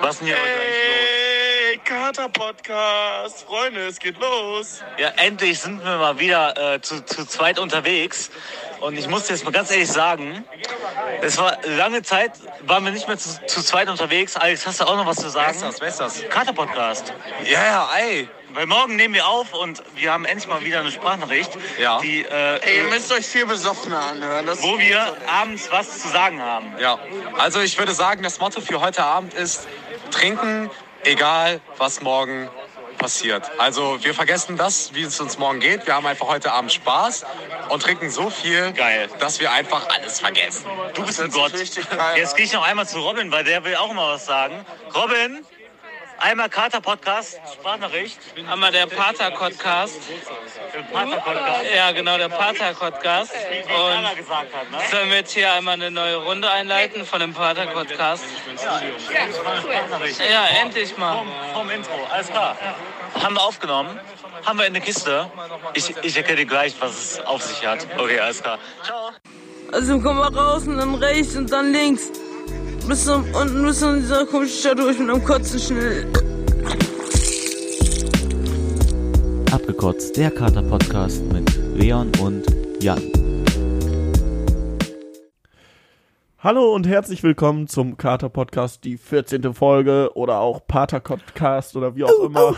Was ist denn hier heute Hey, Kater-Podcast. Freunde, es geht los. eigentlich los? Ja, endlich sind wir mal wieder äh, zu, zu zweit unterwegs. Und ich muss jetzt mal ganz ehrlich sagen, es war lange Zeit, waren wir nicht mehr zu, zu zweit unterwegs. Alex, hast du auch noch was zu sagen? Wer ist das? Wer ist das? Kater-Podcast. Ja, ja, ey. Weil morgen nehmen wir auf und wir haben endlich mal wieder eine Sprachnachricht, Ja. die, äh, Ey, ihr müsst euch viel besoffener anhören. Das wo wir abends was zu sagen haben. Ja, also ich würde sagen, das Motto für heute Abend ist trinken, egal was morgen passiert. Also wir vergessen das, wie es uns morgen geht. Wir haben einfach heute Abend Spaß und trinken so viel, Geil. dass wir einfach alles vergessen. Du bist ein Gott. richtig geil Jetzt gehe ich noch einmal zu Robin, weil der will auch mal was sagen. Robin, einmal Kater-Podcast, Sprachnachricht. Einmal der Pater-Podcast. Pater-Podcast. Ja, genau, der Pater-Podcast. Und ne? sollen wir jetzt hier einmal eine neue Runde einleiten von dem Pater-Podcast? Ja, endlich mal. Vom, Intro, alles klar. Haben wir aufgenommen, haben wir in der Kiste. Ich, ich erkenne dir gleich, was es auf sich hat. Okay, alles klar. Ciao. Also komm mal raus und dann rechts und dann links. Bis zum, unten bis zu dieser komischen Stadt durch mit einem Kotzen schnell. Abgekotzt, der Kater-Podcast mit Leon und Jan. Hallo und herzlich willkommen zum Kater Podcast, die 14. Folge oder auch Pater Podcast oder wie auch immer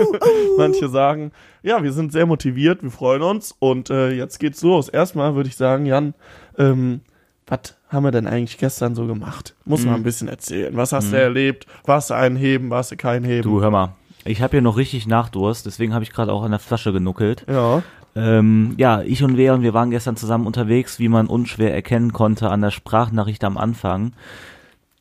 manche sagen. Ja, wir sind sehr motiviert, wir freuen uns und äh, jetzt geht's los. Erstmal würde ich sagen, Jan, ähm, was haben wir denn eigentlich gestern so gemacht? Muss mal ein bisschen erzählen. Was hast du erlebt? Warst du einen heben? Warst du keinen heben? Du, hör mal. Ich habe hier noch richtig Nachdurst, deswegen habe ich gerade auch an der Flasche genuckelt. Ja. Ähm, ja, ich und Leon, wir waren gestern zusammen unterwegs, wie man unschwer erkennen konnte an der Sprachnachricht am Anfang.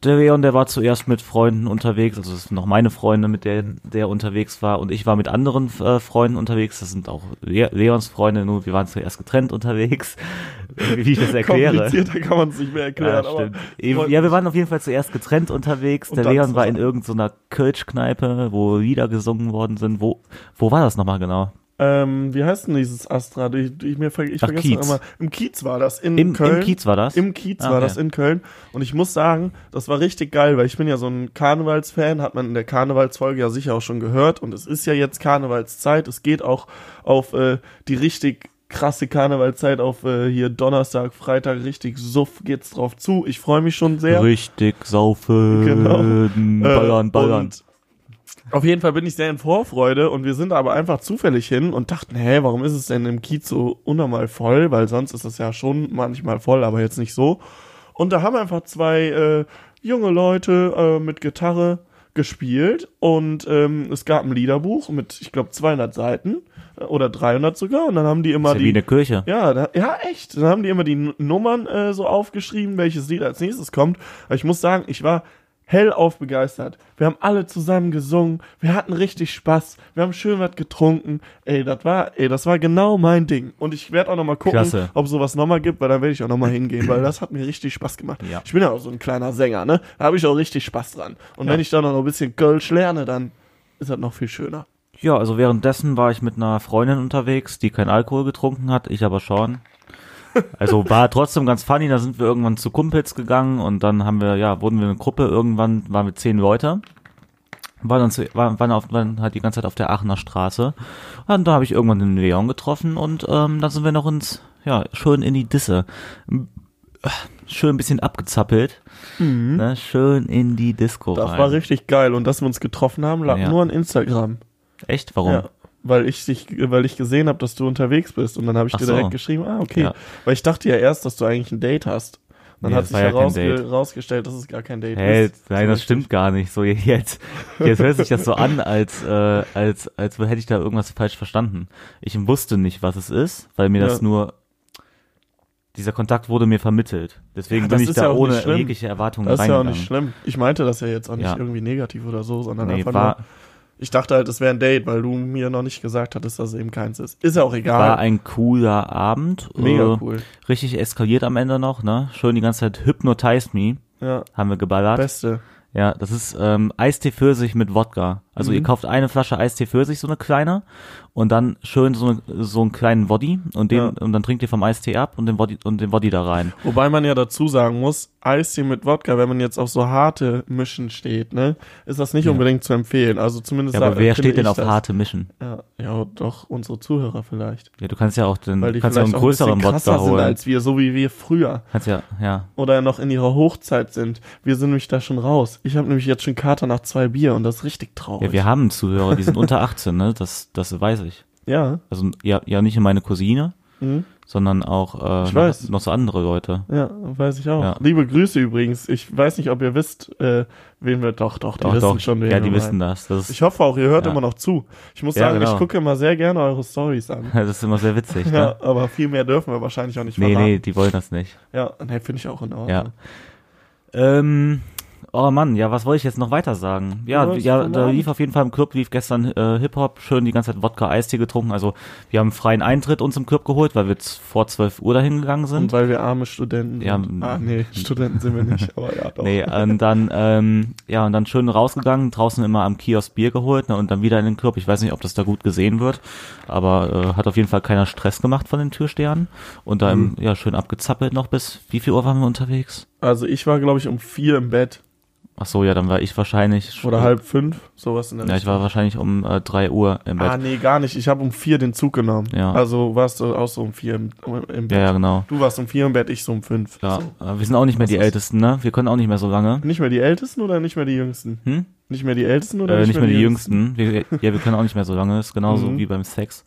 Der Leon, der war zuerst mit Freunden unterwegs, also das sind noch meine Freunde, mit denen der unterwegs war, und ich war mit anderen äh, Freunden unterwegs. Das sind auch Le Leons Freunde, nur wir waren zuerst getrennt unterwegs, wie ich das erkläre. Komplizierter kann man es nicht mehr erklären. Ja, stimmt. Eben, ja, wir waren auf jeden Fall zuerst getrennt unterwegs. Der Leon war in irgendeiner Kölschkneipe, wo Lieder gesungen worden sind. Wo, wo war das nochmal genau? Ähm, wie heißt denn dieses Astra? Ich, ich, mir, ich Ach, vergesse Kiez. immer. Im Kiez war das, in Im, Köln. Im Kiez war das? Im Kiez Ah, war okay. das in Köln. Und ich muss sagen, das war richtig geil, weil ich bin ja so ein Karnevalsfan, hat man in der Karnevalsfolge ja sicher auch schon gehört. Und es ist ja jetzt Karnevalszeit. Es geht auch auf äh, die richtig krasse Karnevalzeit, auf äh, hier Donnerstag, Freitag, richtig suff geht's drauf zu. Ich freue mich schon sehr. Richtig saufen, Genau. ballern, Äh, ballern. Und auf jeden Fall bin ich sehr in Vorfreude und wir sind aber einfach zufällig hin und dachten, hä, warum ist es denn im Kiez so unnormal voll? Weil sonst ist es ja schon manchmal voll, aber jetzt nicht so. Und da haben einfach zwei äh, junge Leute äh, mit Gitarre gespielt und ähm, es gab ein Liederbuch mit, ich glaube, 200 Seiten äh, oder 300 sogar und dann haben die immer ist ja die wie eine Kirche. ja, da, ja, echt. Dann haben die immer die Nummern äh, so aufgeschrieben, welches Lied als nächstes kommt. Aber ich muss sagen, ich war hellauf begeistert. Wir haben alle zusammen gesungen, wir hatten richtig Spaß, wir haben schön was getrunken. Ey, das war, ey, das war genau mein Ding. Und ich werde auch noch mal gucken, Klasse. ob sowas noch mal gibt, weil dann werde ich auch noch mal hingehen, weil das hat mir richtig Spaß gemacht. Ja. Ich bin ja auch so ein kleiner Sänger, ne? Da habe ich auch richtig Spaß dran. Und wenn ich dann noch ein bisschen Kölsch lerne, dann ist das noch viel schöner. Ja, also währenddessen war ich mit einer Freundin unterwegs, die kein Alkohol getrunken hat, ich aber schon. Also war trotzdem ganz funny, da sind wir irgendwann zu Kumpels gegangen und dann haben wir, ja, wurden wir eine Gruppe, irgendwann waren wir zehn Leute. Waren, dann zu, waren, waren, auf, waren halt die ganze Zeit auf der Aachener Straße. Und da habe ich irgendwann den Leon getroffen und ähm, dann sind wir noch ins, ja, schön in die Disse. Schön ein bisschen abgezappelt. Ne, schön in die Disco Mhm. Das rein. war richtig geil. Und dass wir uns getroffen haben, lag Ja. nur an Instagram. Echt? Warum? Ja, weil ich dich, weil ich gesehen habe, dass du unterwegs bist und dann habe ich Ach dir so. direkt geschrieben, ah, okay. Ja. Weil ich dachte ja erst, dass du eigentlich ein Date hast. Dann Nee, hat das sich ja herausge Date. rausgestellt, dass es gar kein Date Hey, ist. nein, das stimmt gar nicht. So jetzt, jetzt hört sich das so an, als äh, als als hätte ich da irgendwas falsch verstanden. Ich wusste nicht, was es ist, weil mir das Ja. nur dieser Kontakt wurde mir vermittelt. Deswegen Ja, bin das ich da ja ohne jegliche Erwartungen Das ist ja auch reingegangen. nicht schlimm. Ich meinte das ja jetzt auch nicht Ja. irgendwie negativ oder so, sondern nee, einfach war nur, ich dachte halt, es wäre ein Date, weil du mir noch nicht gesagt hattest, dass es eben keins ist. Ist ja auch egal. war ein cooler Abend. Mega äh, cool. Richtig eskaliert am Ende noch, ne? Schön die ganze Zeit Hypnotize Me Ja, haben wir geballert. beste. Ja, das ist ähm, Eistee Pfirsich mit Wodka. Also ihr kauft eine Flasche Eistee für sich, so eine kleine, und dann schön so, eine, so einen kleinen Woddy und den Ja. und dann trinkt ihr vom Eistee ab und den Woddy und den Woddy da rein. Wobei man ja dazu sagen muss, Eistee mit Wodka, wenn man jetzt auf so harte Mischen steht, ne, ist das nicht Ja. unbedingt zu empfehlen. Also zumindest Ja, aber wer steht denn auf das. harte Mischen? Ja, ja, doch unsere Zuhörer vielleicht. Ja, du kannst ja auch den, Weil die kannst ja einen auch ein größeren Wodka krasser sind holen. als wir, so wie wir früher. Kannst ja, ja. Oder noch in ihrer Hochzeit sind. Wir sind nämlich da schon raus. Ich habe nämlich jetzt schon Kater nach zwei Bier und das ist richtig traurig. Ja, wir haben Zuhörer, die sind unter 18, ne? Das, das weiß ich. ja, Also ja, ja nicht nur meine Cousine, Mhm. sondern auch äh, noch, noch so andere Leute. ja, weiß ich auch. Ja. Liebe Grüße übrigens. Ich weiß nicht, ob ihr wisst, äh, wen wir doch, doch, die Doch, wissen doch. schon, wen ja, wir die meinen. wissen das. Das Ich hoffe auch, ihr hört Ja. immer noch zu. Ich muss sagen, genau. ich gucke immer sehr gerne eure Stories an. das ist immer sehr witzig, ne? Ja, aber viel mehr dürfen wir wahrscheinlich auch nicht Nee, verraten. nee, die wollen das nicht. Ja, nee, finde ich auch in Ordnung. Ja. Ähm, oh Mann, ja, was wollte ich jetzt noch weiter sagen? Ja, Ja, da lief auf jeden Fall im Club, lief gestern äh, Hip-Hop, schön die ganze Zeit Wodka, Eistee getrunken. Also wir haben freien Eintritt uns im Club geholt, weil wir jetzt vor 12 Uhr dahin gegangen Und sind. weil wir arme Studenten Ja, sind. Ah, nee, Studenten sind wir nicht, aber ja, doch. Nee, und dann, ähm, ja, und dann schön rausgegangen, draußen immer am Kiosk Bier geholt ne, und dann wieder in den Club. Ich weiß nicht, ob das da gut gesehen wird, aber äh, hat auf jeden Fall keiner Stress gemacht von den Türstehern. Und da Mhm. ja, schön abgezappelt noch bis, wie viel Uhr waren wir unterwegs? Also ich war, glaube ich, um vier im Bett. Ach so, ja, dann war ich wahrscheinlich. Oder halb fünf, sowas in der Ja, ich war wahrscheinlich um äh, 3 Uhr im Bett. Ah, nee, gar nicht. Ich habe um vier den Zug genommen. Ja. Also warst du auch so um vier im, im Bett. ja, ja, genau. Du warst um vier im Bett, ich so um fünf. Ja, So. äh, wir sind auch nicht mehr die Ältesten, ne? Wir können auch nicht mehr so lange. Nicht mehr die Ältesten oder nicht mehr die Jüngsten? Hm? Nicht mehr die Ältesten oder Äh, nicht mehr die Jüngsten. Wir, ja, wir können auch nicht mehr so lange. Ist genauso Mhm. wie beim Sex.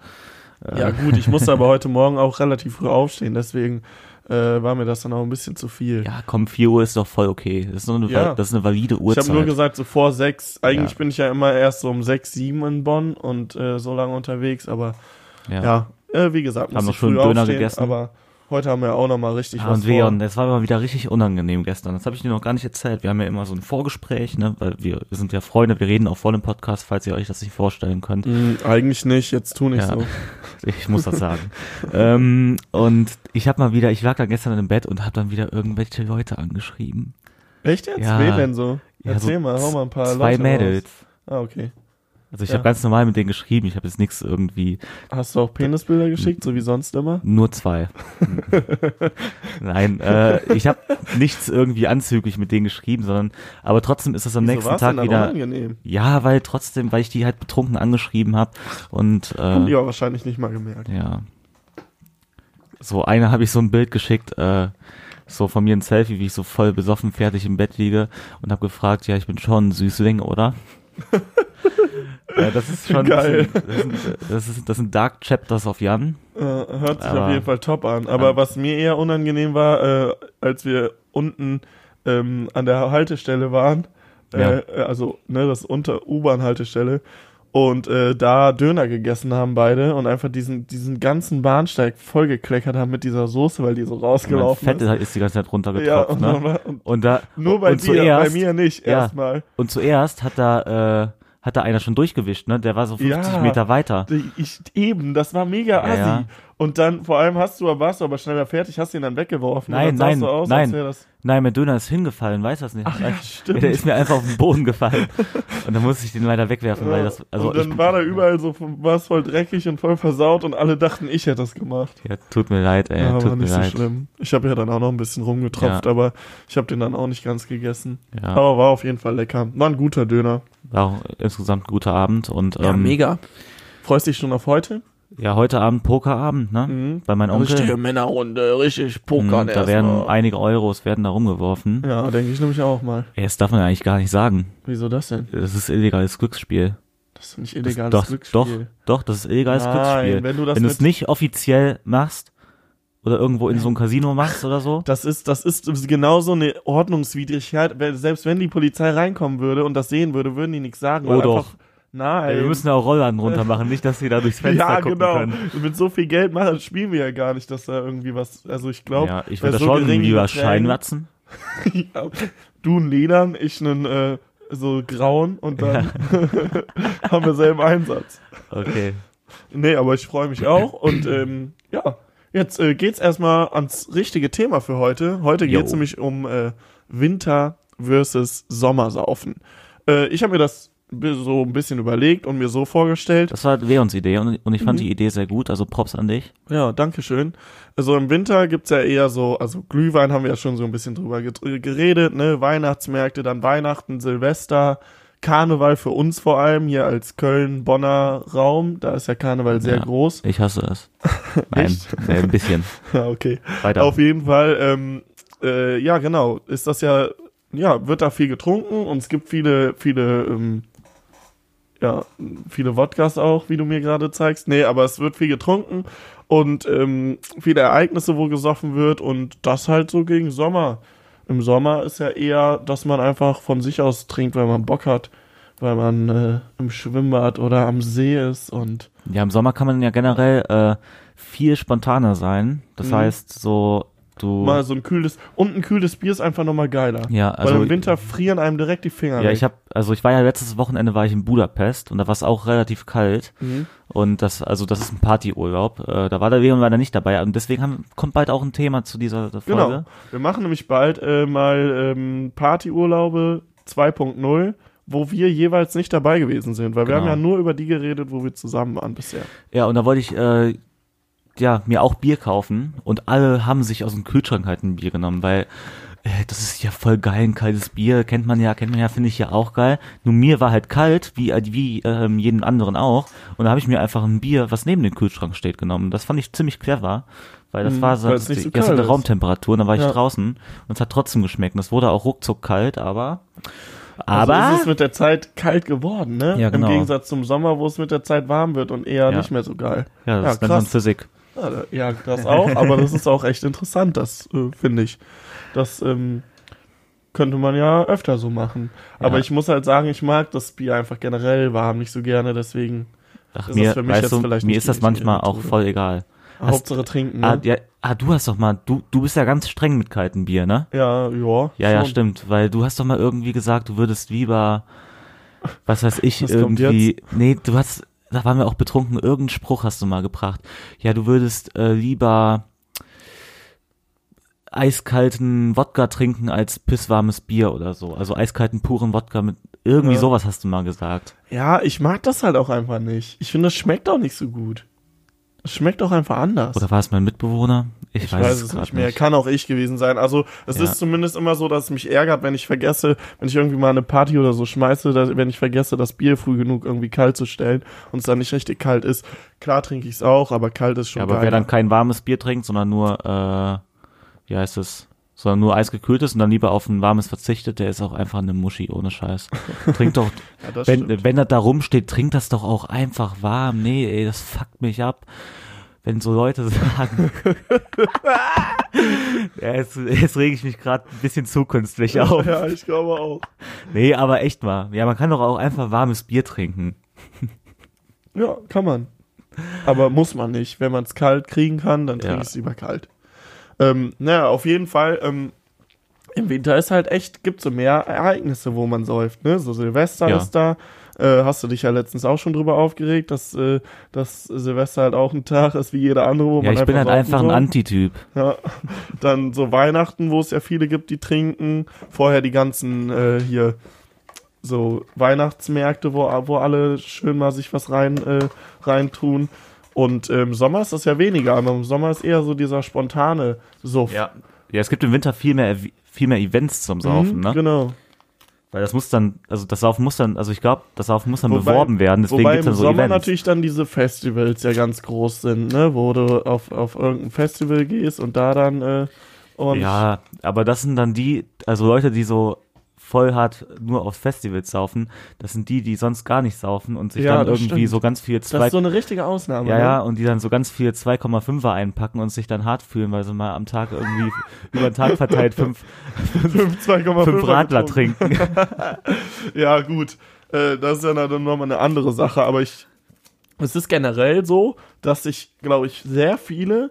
Äh, Ja gut, ich musste aber heute Morgen auch relativ früh aufstehen, deswegen äh, war mir das dann auch ein bisschen zu viel. Ja, komm, 4 Uhr ist doch voll okay. Das ist, eine, Ja. das ist eine valide ich Uhrzeit. habe nur gesagt, so vor sechs. Eigentlich Ja. bin ich ja immer erst so um sechs, sieben in Bonn und äh, so lange unterwegs, aber ja. ja, äh, wie gesagt, muss Haben noch ich schön früh Döner aufstehen, gegessen. aber heute haben wir auch noch mal richtig Ah, was und vor. Leon, das war mal wieder richtig unangenehm gestern. Das habe ich dir noch gar nicht erzählt. Wir haben ja immer so ein Vorgespräch, ne? Weil wir, wir sind ja Freunde, wir reden auch vor dem Podcast, falls ihr euch das nicht vorstellen könnt. Hm, eigentlich nicht, jetzt tu nicht Ja. so. Ich muss das sagen. ähm, und ich habe mal wieder, ich lag da gestern im Bett und habe dann wieder irgendwelche Leute angeschrieben. Echt jetzt? Ja. Wen denn so? Ja, Erzähl so mal, hau mal ein paar Zwei Leute Mädels. Raus. Ah, okay. Also ich Ja. habe ganz normal mit denen geschrieben. Ich habe jetzt nichts irgendwie, Hast du auch Penisbilder geschickt, so wie sonst immer? nur zwei. Nein, äh, ich habe nichts irgendwie anzüglich mit denen geschrieben, sondern, aber trotzdem ist es am Wieso nächsten Tag wieder. unangenehm? Ja, weil trotzdem, weil ich die halt betrunken angeschrieben habe und Haben die äh, auch wahrscheinlich nicht mal gemerkt. ja. So eine habe ich so ein Bild geschickt, äh, so von mir ein Selfie, wie ich so voll besoffen fertig im Bett liege und habe gefragt, ja, ich bin schon ein Süßling, oder? ja, das ist schon Geil. Das, sind, das, ist, das sind Dark Chapters auf Jan. Äh, hört sich Aber- auf jeden Fall top an. Aber Ähm, was mir eher unangenehm war, äh, als wir unten ähm, an der Haltestelle waren, äh, Ja. also ne, das unter U-Bahn-Haltestelle, und äh, da Döner gegessen haben beide und einfach diesen, diesen ganzen Bahnsteig vollgekleckert haben mit dieser Soße, weil die so rausgelaufen Fett ist. ist die ganze Zeit Ja, runtergetropft, und, ne? und, Und da nur bei und dir, bei zuerst, mir nicht, ja. erstmal. Und zuerst hat da äh, hat da einer schon durchgewischt, ne? Der war so 50 Ja. Meter weiter. Ich, eben, das war mega assi. Ja, ja. Und dann, vor allem hast du, warst du aber schneller fertig, hast ihn dann weggeworfen. Nein, dann nein, du aus, nein. Nein, mein Döner ist hingefallen, weiß das nicht. Ach ja, stimmt. Der ist mir einfach auf den Boden gefallen. Und dann musste ich den leider wegwerfen, weil das, also und dann ich, war da überall so, war es voll dreckig und voll versaut und alle dachten, ich hätte das gemacht. ja, tut mir leid, ey, ja, war tut mir nicht so leid. schlimm. Ich habe ja dann auch noch ein bisschen rumgetropft, aber ich habe den dann auch nicht ganz gegessen. Ja, Aber war auf jeden Fall lecker. War ein guter Döner. War auch insgesamt ein guter Abend und ähm, mega. Freust dich schon auf heute? ja, heute Abend Pokerabend, ne? Mhm. Bei meinem Onkel. Männerrunde, richtig Mhm, da werden einige Euros werden da rumgeworfen. Ja, denke ich nämlich auch mal. Ey, das darf man ja eigentlich gar nicht sagen. Wieso das denn? Das ist illegales Glücksspiel. Das ist nicht Das, illegales doch, Glücksspiel. doch, doch, das ist illegales Nein, Glücksspiel. wenn du das wenn es mit- nicht offiziell machst oder irgendwo in so ein Casino machst oder so. Das ist, das ist genauso eine Ordnungswidrigkeit. Weil Selbst wenn die Polizei reinkommen würde und das sehen würde, würden die nichts sagen. Oh, doch. Einfach, nein. Wir müssen ja auch Rollladen runter machen, nicht, dass sie da durchs Fenster ja, gucken genau. können. Mit so viel Geld machen, spielen wir ja gar nicht, dass da irgendwie was. Also ich glaube, Ja, ich würde so schon lieber Scheinwatzen. ja, du einen Ledern, ich einen äh, so grauen und dann haben wir selben Einsatz. Okay. Nee, aber ich freue mich auch und ähm, ja, jetzt äh, geht's erstmal ans richtige Thema für heute. Heute Jo. geht's nämlich um äh, Winter versus Sommersaufen. Äh, ich habe mir das so ein bisschen überlegt und mir so vorgestellt. Das war Leons Idee und, und ich fand Mhm. die Idee sehr gut, also Props an dich. Ja, danke schön. Also im Winter gibt's ja eher so, also Glühwein haben wir ja schon so ein bisschen drüber geredet, ne? Weihnachtsmärkte, dann Weihnachten, Silvester, Karneval für uns vor allem, hier als Köln-Bonner Raum, da ist ja Karneval sehr Ja. groß. Ich hasse es. Nein, nee, ein bisschen. Ja, okay. Weiter. Auf jeden Fall, ähm, äh, ja, genau, ist das ja, ja, wird da viel getrunken und es gibt viele, viele, ähm, ja, viele Wodkas auch, wie du mir gerade zeigst. Nee, aber es wird viel getrunken und ähm, viele Ereignisse, wo gesoffen wird und das halt so gegen Sommer. Im Sommer ist ja eher, dass man einfach von sich aus trinkt, weil man Bock hat, weil man äh, im Schwimmbad oder am See ist und Ja, im Sommer kann man ja generell äh, viel spontaner sein. Das Mhm. heißt, so du. mal so ein kühles und ein kühles Bier ist einfach nochmal geiler. ja, Weil also im Winter frieren einem direkt die Finger ja, weg. ich habe, also ich war ja letztes Wochenende war ich in Budapest und da war es auch relativ kalt Mhm. und das, also das ist ein Partyurlaub. Äh, da war der Leon leider nicht dabei und deswegen haben, kommt bald auch ein Thema zu dieser Folge. Genau. Wir machen nämlich bald äh, mal ähm, Partyurlaube 2.0, wo wir jeweils nicht dabei gewesen sind, weil wir Genau. haben ja nur über die geredet, wo wir zusammen waren bisher. Ja, und da wollte ich äh, ja mir auch Bier kaufen und alle haben sich aus dem Kühlschrank halt ein Bier genommen, weil äh, das ist ja voll geil, ein kaltes Bier, kennt man ja, kennt man ja, finde ich ja auch geil. Nur mir war halt kalt, wie äh, wie ähm, jeden anderen auch, und da habe ich mir einfach ein Bier, was neben dem Kühlschrank steht, genommen. Das fand ich ziemlich clever, weil das Mhm, war so, so das kalt ist. Raumtemperatur, und dann war ich Ja. draußen und es hat trotzdem geschmeckt. Und es wurde auch ruckzuck kalt, aber Also aber ist es mit der Zeit kalt geworden, ne? Ja, genau. Im Gegensatz zum Sommer, wo es mit der Zeit warm wird und eher Ja. nicht mehr so geil. ja, das ja, man krass. Physik. Ja, da- ja, das auch, aber das ist auch echt interessant, das äh, finde ich. Das ähm, könnte man ja öfter so machen. Aber Ja. ich muss halt sagen, ich mag das Bier einfach generell warm nicht so gerne, deswegen Ach, Ist mir, das für mich jetzt du, vielleicht mir ist das manchmal auch voll egal. Hast- Hauptsache trinken. Ah, Ne? ja, ah, du hast doch mal, du, du bist ja ganz streng mit kaltem Bier, ne? Ja, ja. Ja, ja, stimmt, weil du hast doch mal irgendwie gesagt, du würdest lieber, was weiß ich, irgendwie, nee, du hast, da waren wir auch betrunken, irgendeinen Spruch hast du mal gebracht. Ja, du würdest äh, lieber eiskalten Wodka trinken als pisswarmes Bier oder so. Also eiskalten puren Wodka mit, irgendwie Ja. sowas hast du mal gesagt. Ja, ich mag das halt auch einfach nicht. Ich finde, das schmeckt auch nicht so gut. Es schmeckt auch einfach anders. Oder war es mein Mitbewohner? Ich, ich weiß, weiß es nicht mehr. Kann auch ich gewesen sein. Also es Ja. ist zumindest immer so, dass es mich ärgert, wenn ich vergesse, wenn ich irgendwie mal eine Party oder so schmeiße, dass, wenn ich vergesse, das Bier früh genug irgendwie kalt zu stellen und es dann nicht richtig kalt ist. Klar trinke ich es auch, aber kalt ist schon Ja, aber geil. wer dann kein warmes Bier trinkt, sondern nur, äh, wie heißt es, sondern nur eisgekühltes und dann lieber auf ein warmes verzichtet, der ist auch einfach eine Muschi, ohne Scheiß. Trink doch, ja, wenn, stimmt. wenn das da rumsteht, trink das doch auch einfach warm. Nee, ey, das fuckt mich ab. Wenn so Leute sagen. ja, jetzt, jetzt rege ich mich gerade ein bisschen zu künstlich auf. ja, ich glaube auch. Nee, aber echt mal. Ja, man kann doch auch einfach warmes Bier trinken. Ja, kann man. Aber muss man nicht. Wenn man es kalt kriegen kann, dann trinke Ja. ich es lieber kalt. Ähm, naja, auf jeden Fall, ähm, im Winter ist halt echt, gibt so mehr Ereignisse, wo man säuft, ne? So Silvester Ja. ist da. Äh, hast du dich ja letztens auch schon drüber aufgeregt, dass, äh, dass Silvester halt auch ein Tag ist wie jeder andere, wo Ja, man ich bin halt einfach ein. Antityp. Ja. Dann so Weihnachten, wo es ja viele gibt, die trinken. Vorher die ganzen äh, hier so Weihnachtsmärkte, wo, wo alle schön mal sich was rein äh, reintun. Und im Sommer ist das ja weniger, aber im Sommer ist eher so dieser spontane Suff. Ja. Ja, es gibt im Winter viel mehr, viel mehr Events zum Saufen, Mhm, ne? Genau. Weil das muss dann, also das Saufen muss dann, also ich glaube, das Saufen muss dann Wobei- beworben werden, deswegen Wobei gibt's im dann so Sommer Events. natürlich dann diese Festivals ja ganz groß sind, ne? Wo du auf, auf irgendein Festival gehst und da dann äh, und Ja, aber das sind dann die, also Leute, die so voll hart nur auf Festivals saufen, das sind die, die sonst gar nicht saufen und sich Ja, dann das irgendwie stimmt. so ganz viel das zwei, ist so eine richtige Ausnahme. ja, ne? ja, und die dann so ganz viel 2,5er einpacken und sich dann hart fühlen, weil sie mal am Tag irgendwie über den Tag verteilt fünf, 2,5 fünf Radler getrunken. trinken. Ja, gut. Äh, das ist ja dann nochmal eine andere Sache, aber ich. Es ist generell so, dass sich, glaube ich, sehr viele,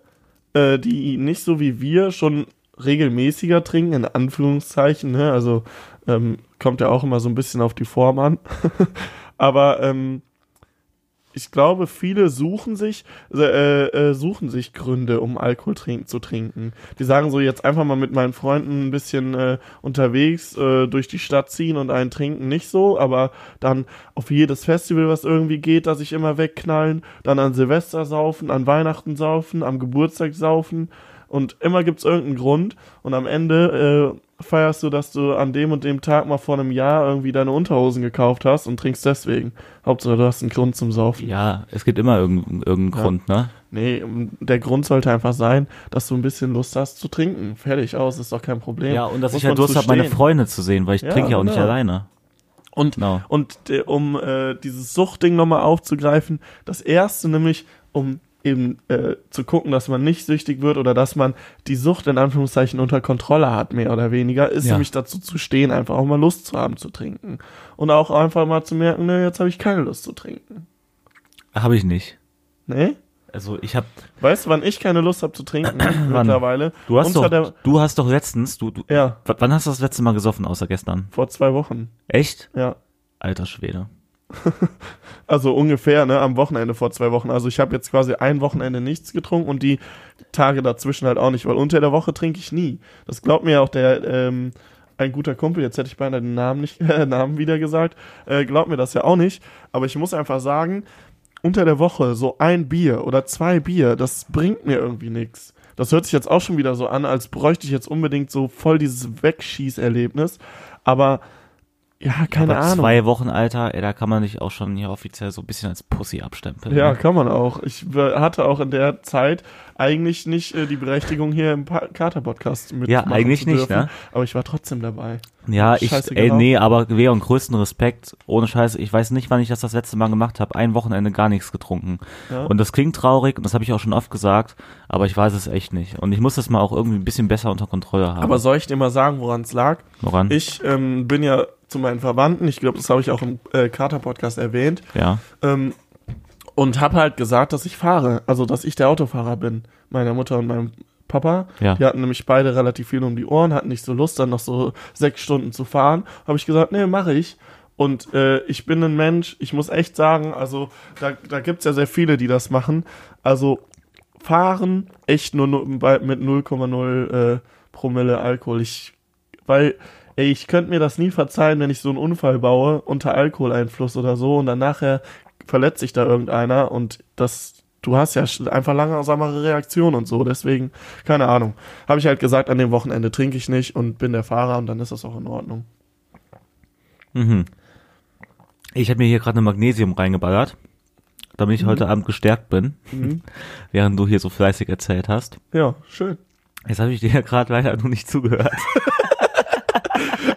äh, die nicht so wie wir schon regelmäßiger trinken, in Anführungszeichen, ne? Also ähm, kommt ja auch immer so ein bisschen auf die Form an. aber ähm, ich glaube, viele suchen sich, äh, äh, suchen sich Gründe, um Alkohol trink zu trinken. Die sagen so, jetzt einfach mal mit meinen Freunden ein bisschen äh, unterwegs äh, durch die Stadt ziehen und einen trinken nicht so, aber dann auf jedes Festival, was irgendwie geht, dass ich immer wegknallen, dann an Silvester saufen, an Weihnachten saufen, am Geburtstag saufen und immer gibt's irgendeinen Grund und am Ende äh, feierst du, dass du an dem und dem Tag mal vor einem Jahr irgendwie deine Unterhosen gekauft hast und trinkst deswegen. Hauptsache, du hast einen Grund zum Saufen. Ja, es gibt immer irgendeinen irgendeinen Ja. Grund, ne? Nee, der Grund sollte einfach sein, dass du ein bisschen Lust hast zu trinken. Fertig aus, ist doch kein Problem. Ja, und dass Muss ich halt Lust habe, meine. Freunde zu sehen, weil ich Ja, trinke ja auch nicht genau. alleine. Und, Genau. und de, um äh, dieses Suchtding nochmal aufzugreifen, das erste nämlich, um eben äh, zu gucken, dass man nicht süchtig wird oder dass man die Sucht in Anführungszeichen unter Kontrolle hat, mehr oder weniger, ist Ja. nämlich dazu zu stehen, einfach auch mal Lust zu haben zu trinken. Und auch einfach mal zu merken, ne, jetzt habe ich keine Lust zu trinken. Habe ich nicht. Ne? Also ich habe, Weißt du, wann ich keine Lust habe zu trinken mittlerweile? du hast doch, du hast doch letztens, du, du, ja, wann hast du das letzte Mal gesoffen außer gestern? vor zwei Wochen. Echt? Ja. Alter Schwede. Also ungefähr, ne, am Wochenende vor zwei Wochen. Also ich habe jetzt quasi ein Wochenende nichts getrunken und die Tage dazwischen halt auch nicht, weil unter der Woche trinke ich nie. Das glaubt mir auch der, ähm, ein guter Kumpel, jetzt hätte ich beinahe den Namen nicht, äh, Namen wieder gesagt, äh, glaubt mir das ja auch nicht. Aber ich muss einfach sagen, unter der Woche so ein Bier oder zwei Bier, das bringt mir irgendwie nichts. Das hört sich jetzt auch schon wieder so an, als bräuchte ich jetzt unbedingt so voll dieses Wegschießerlebnis. Aber ja, keine Aber Ahnung. zwei Wochen, Alter, ey, da kann man dich auch schon hier offiziell so ein bisschen als Pussy abstempeln. Ja, ne? kann man auch. Ich hatte auch in der Zeit eigentlich nicht äh, die Berechtigung, hier im Kater-Podcast mit Ja, eigentlich nicht, ne? Aber ich war trotzdem dabei. Ja, ich, Scheiße ey, gelaufen. nee, aber Wehr und größten Respekt, ohne Scheiße, ich weiß nicht, wann ich das das letzte Mal gemacht habe, ein Wochenende gar nichts getrunken. Ja. Und das klingt traurig und das habe ich auch schon oft gesagt, aber ich weiß es echt nicht. Und ich muss das mal auch irgendwie ein bisschen besser unter Kontrolle haben. Aber soll ich dir mal sagen, woran es lag? Woran? Ich ähm, bin ja zu meinen Verwandten, ich glaube, das habe ich auch im äh, Kater-Podcast erwähnt, ja. ähm, und habe halt gesagt, dass ich fahre. Also, dass ich der Autofahrer bin. Meiner Mutter und meinem Papa. Ja. Die hatten nämlich beide relativ viel um die Ohren, hatten nicht so Lust, dann noch so sechs Stunden zu fahren. Habe ich gesagt, nee, mache ich. Und äh, ich bin ein Mensch, ich muss echt sagen, also da, da gibt's ja sehr viele, die das machen. Also fahren echt nur, nur bei, mit 0,0 äh, Promille Alkohol. Ich, weil, ey, ich könnte mir das nie verzeihen, wenn ich so einen Unfall baue unter Alkoholeinfluss oder so und dann nachher verletzt sich da irgendeiner und das, du hast ja einfach langsamere Reaktionen und so, deswegen, keine Ahnung. Habe ich halt gesagt, an dem Wochenende trinke ich nicht und bin der Fahrer und dann ist das auch in Ordnung. Mhm. Ich habe mir hier gerade eine Magnesium reingeballert, damit ich heute Abend gestärkt bin, Mhm. während du hier so fleißig erzählt hast. Ja, schön. Jetzt habe ich dir ja gerade leider noch nicht zugehört.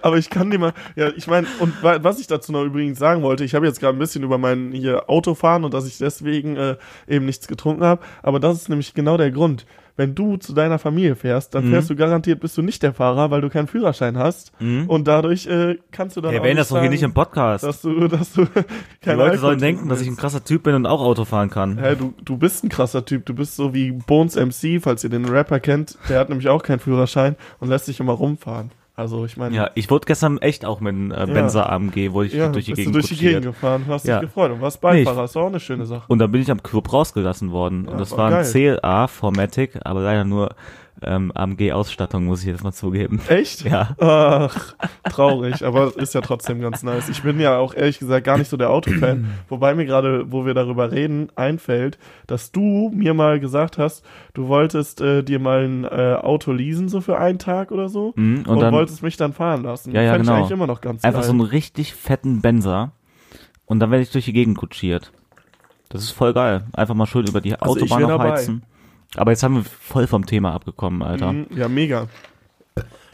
Aber ich kann dir mal, ja, ich meine, und wa- was ich dazu noch übrigens sagen wollte, ich habe jetzt gerade ein bisschen über mein hier Autofahren und dass ich deswegen äh, eben nichts getrunken habe, aber das ist nämlich genau der Grund. Wenn du zu deiner Familie fährst, dann Mhm. fährst du garantiert, bist du nicht der Fahrer, weil du keinen Führerschein hast Mhm. und dadurch äh, kannst du dann Wir auch erwähnen das doch hier nicht im Podcast. dass du, dass du Die Leute Alkohol sollen denken, dass ich ein krasser Typ bin und auch Auto fahren kann. Hä, du, du bist ein krasser Typ. Du bist so wie Bones MC, falls ihr den Rapper kennt. Der hat nämlich auch keinen Führerschein und lässt sich immer rumfahren. Also ich meine, Ja, ich wurde gestern echt auch mit einem äh, Benzer AMG, wo ich ja, durch die bist Gegend du durch die. Gegend gefahren, hast Ja. dich gefreut und warst Nee, Beifahrer. ich- ist auch eine schöne Sache. Und dann bin ich am Club rausgelassen worden. Ja, und das war war ein. CLA Formatic, aber leider nur ähm, AMG-Ausstattung, muss ich jetzt mal zugeben. Echt? Ja. Ach, traurig, aber ist ja trotzdem ganz nice. Ich bin ja auch ehrlich gesagt gar nicht so der Autofan, wobei mir gerade, wo wir darüber reden, einfällt, dass du mir mal gesagt hast, du wolltest äh, dir mal ein äh, Auto leasen, so für einen Tag oder so, Mhm, und, und dann wolltest mich dann fahren lassen. Ja, ja, Fänd genau. ich eigentlich immer noch ganz einfach geil. so einen richtig fetten Benzer. Und dann werde ich durch die Gegend kutschiert. Das ist voll geil. Einfach mal schön über die Also Autobahn wär dabei. Aber jetzt haben wir voll vom Thema abgekommen, Alter. Mhm, ja, mega.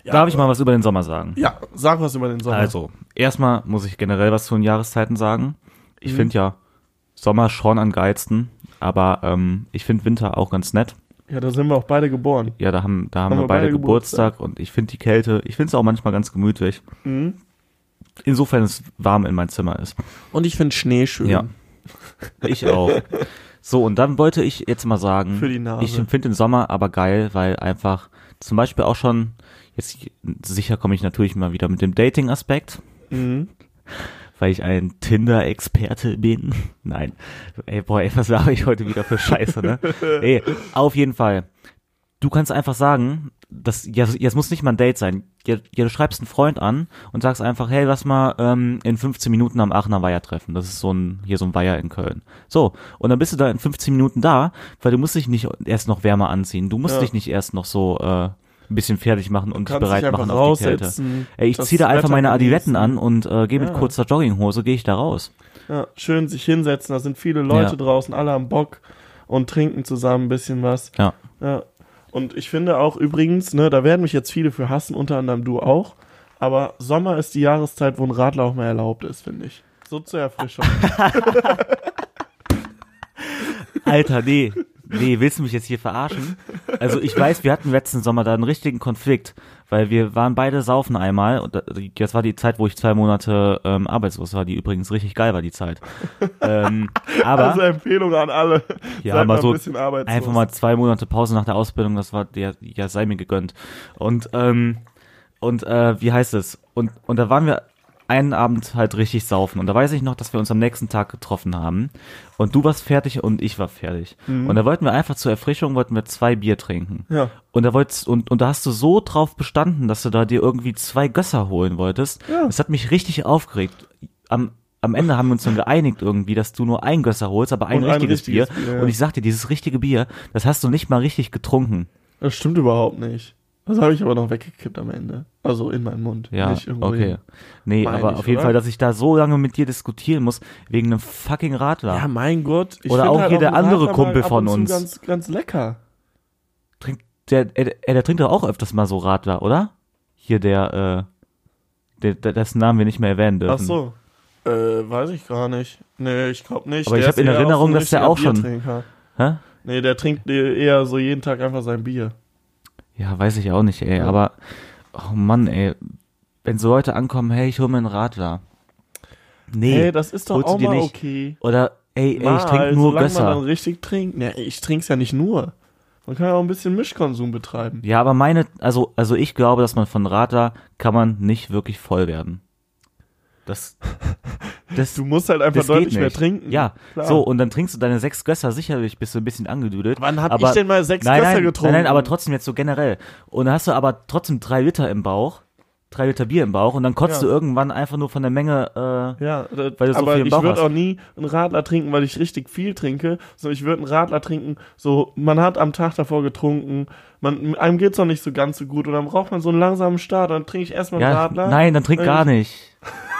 Ja, Darf ich mal was über den Sommer sagen? Ja, sag was über den Sommer. Also, erstmal muss ich generell was zu den Jahreszeiten sagen. Ich Mhm. finde ja Sommer schon am geilsten, aber ähm, ich finde Winter auch ganz nett. Ja, da sind wir auch beide geboren. Ja, da haben, da haben, Haben wir wir beide beide Geburtstag, und ich finde die Kälte, ich finde es auch manchmal ganz gemütlich. Mhm. Insofern es warm in mein Zimmer ist. Und ich finde Schnee schön. Ja. Ich auch. So, und dann wollte ich jetzt mal sagen, ich finde den Sommer aber geil, weil einfach zum Beispiel auch schon, jetzt sicher komme ich natürlich mal wieder mit dem Dating-Aspekt, Mhm. weil ich ein Tinder-Experte bin. Nein. Ey, boah, ey, was sage ich heute wieder für Scheiße, ne? ey, auf jeden Fall. Du kannst einfach sagen, das, ja, jetzt muss nicht mal ein Date sein. Ja, ja, du schreibst einen Freund an und sagst einfach, hey, lass mal ähm, in 15 Minuten am Aachener Weiher treffen. Das ist so ein, hier so ein Weiher in Köln. So, und dann bist du da in 15 Minuten da, weil du musst dich nicht erst noch wärmer anziehen. Du musst Ja. dich nicht erst noch so äh, ein bisschen fertig machen und dich bereit machen auf die Kälte. Ey, ich ziehe da einfach Wetter meine Adiletten an und äh, gehe mit Ja. kurzer Jogginghose, gehe ich da raus. Ja, schön sich hinsetzen, da sind viele Leute draußen, alle am Bock und trinken zusammen ein bisschen was. Ja. Ja. Und ich finde auch übrigens, ne, da werden mich jetzt viele für hassen, unter anderem du auch. Aber Sommer ist die Jahreszeit, wo ein Radler auch mal erlaubt ist, finde ich. So zur Erfrischung. Alter, nee. Nee, willst du mich jetzt hier verarschen? Also ich weiß, wir hatten letzten Sommer da einen richtigen Konflikt, weil wir waren beide saufen einmal und da- das war die Zeit, wo ich zwei Monate ähm, arbeitslos war, die übrigens richtig geil war, die Zeit. ähm, aber also Empfehlung an alle. Ja, Seid mal so ein einfach mal zwei Monate Pause nach der Ausbildung, das war der, ja, sei mir gegönnt. Und, ähm, und, äh, wie heißt es? Und, und da waren wir einen Abend halt richtig saufen. Und da weiß ich noch, dass wir uns am nächsten Tag getroffen haben. Und du warst fertig und ich war fertig. Und da wollten wir einfach zur Erfrischung, wollten wir zwei Bier trinken. Ja. Und da wolltest, und, und da hast du so drauf bestanden, dass du da dir irgendwie zwei Gösser holen wolltest. Ja. Das hat mich richtig aufgeregt. Am, am Ende haben wir uns dann geeinigt irgendwie, dass du nur ein Gösser holst, aber ein Und ein richtiges, richtiges Bier. Bier, ja. Und ich sag dir, dieses richtige Bier, das hast du nicht mal richtig getrunken. Das stimmt überhaupt nicht. Das habe ich aber noch weggekippt am Ende. Also in meinen Mund. Ja, okay. hin. Nee, Meine aber ich, auf jeden oder? Fall, dass ich da so lange mit dir diskutieren muss, wegen einem fucking Radler. Ja, mein Gott. Ich Oder auch halt hier der einen andere Radler Kumpel von uns. Ganz, ganz lecker. Trinkt, der, der, der trinkt doch auch öfters mal so Radler, oder? Hier der, äh, der, der dessen Namen wir nicht mehr erwähnen dürfen. Ach so. Äh, weiß ich gar nicht. Nee, ich glaube nicht. Aber ich Der hab ist in Erinnerung, dass der auch schon-. Hä? Nee, der trinkt eher so jeden Tag einfach sein Bier. Ja, weiß ich auch nicht, ey. Ja. Aber, oh Mann, ey. Wenn so Leute ankommen, hey, ich hol mir einen Radler. Nee. Hey, das ist doch auch mal nicht. okay. Oder, ey, ey, ich trinke nur solange man dann Gösser. richtig trinkt. Nee, ich trink's ja nicht nur. Man kann ja auch ein bisschen Mischkonsum betreiben. Ja, aber meine, also, also ich glaube, dass man von Radler kann man nicht wirklich voll werden. Das, das, Du musst halt einfach deutlich mehr trinken. Ja, Klar. so, und dann trinkst du deine sechs Gösser, sicherlich bist du ein bisschen angedudelt. Wann hab aber, ich denn mal sechs nein, Gösser nein, getrunken? Nein, nein, aber trotzdem jetzt so generell. Und dann hast du aber trotzdem drei Liter im Bauch, drei Liter Bier im Bauch und dann kotzt Ja. du irgendwann einfach nur von der Menge, äh, Ja, das, Weil du so aber viel im ich Bauch würde hast. auch nie einen Radler trinken, weil ich richtig viel trinke, sondern ich würde einen Radler trinken, so, man hat am Tag davor getrunken, man, einem geht's noch nicht so ganz so gut und dann braucht man so einen langsamen Start, dann trinke ich erstmal einen ja, Radler nein, dann trink gar nicht.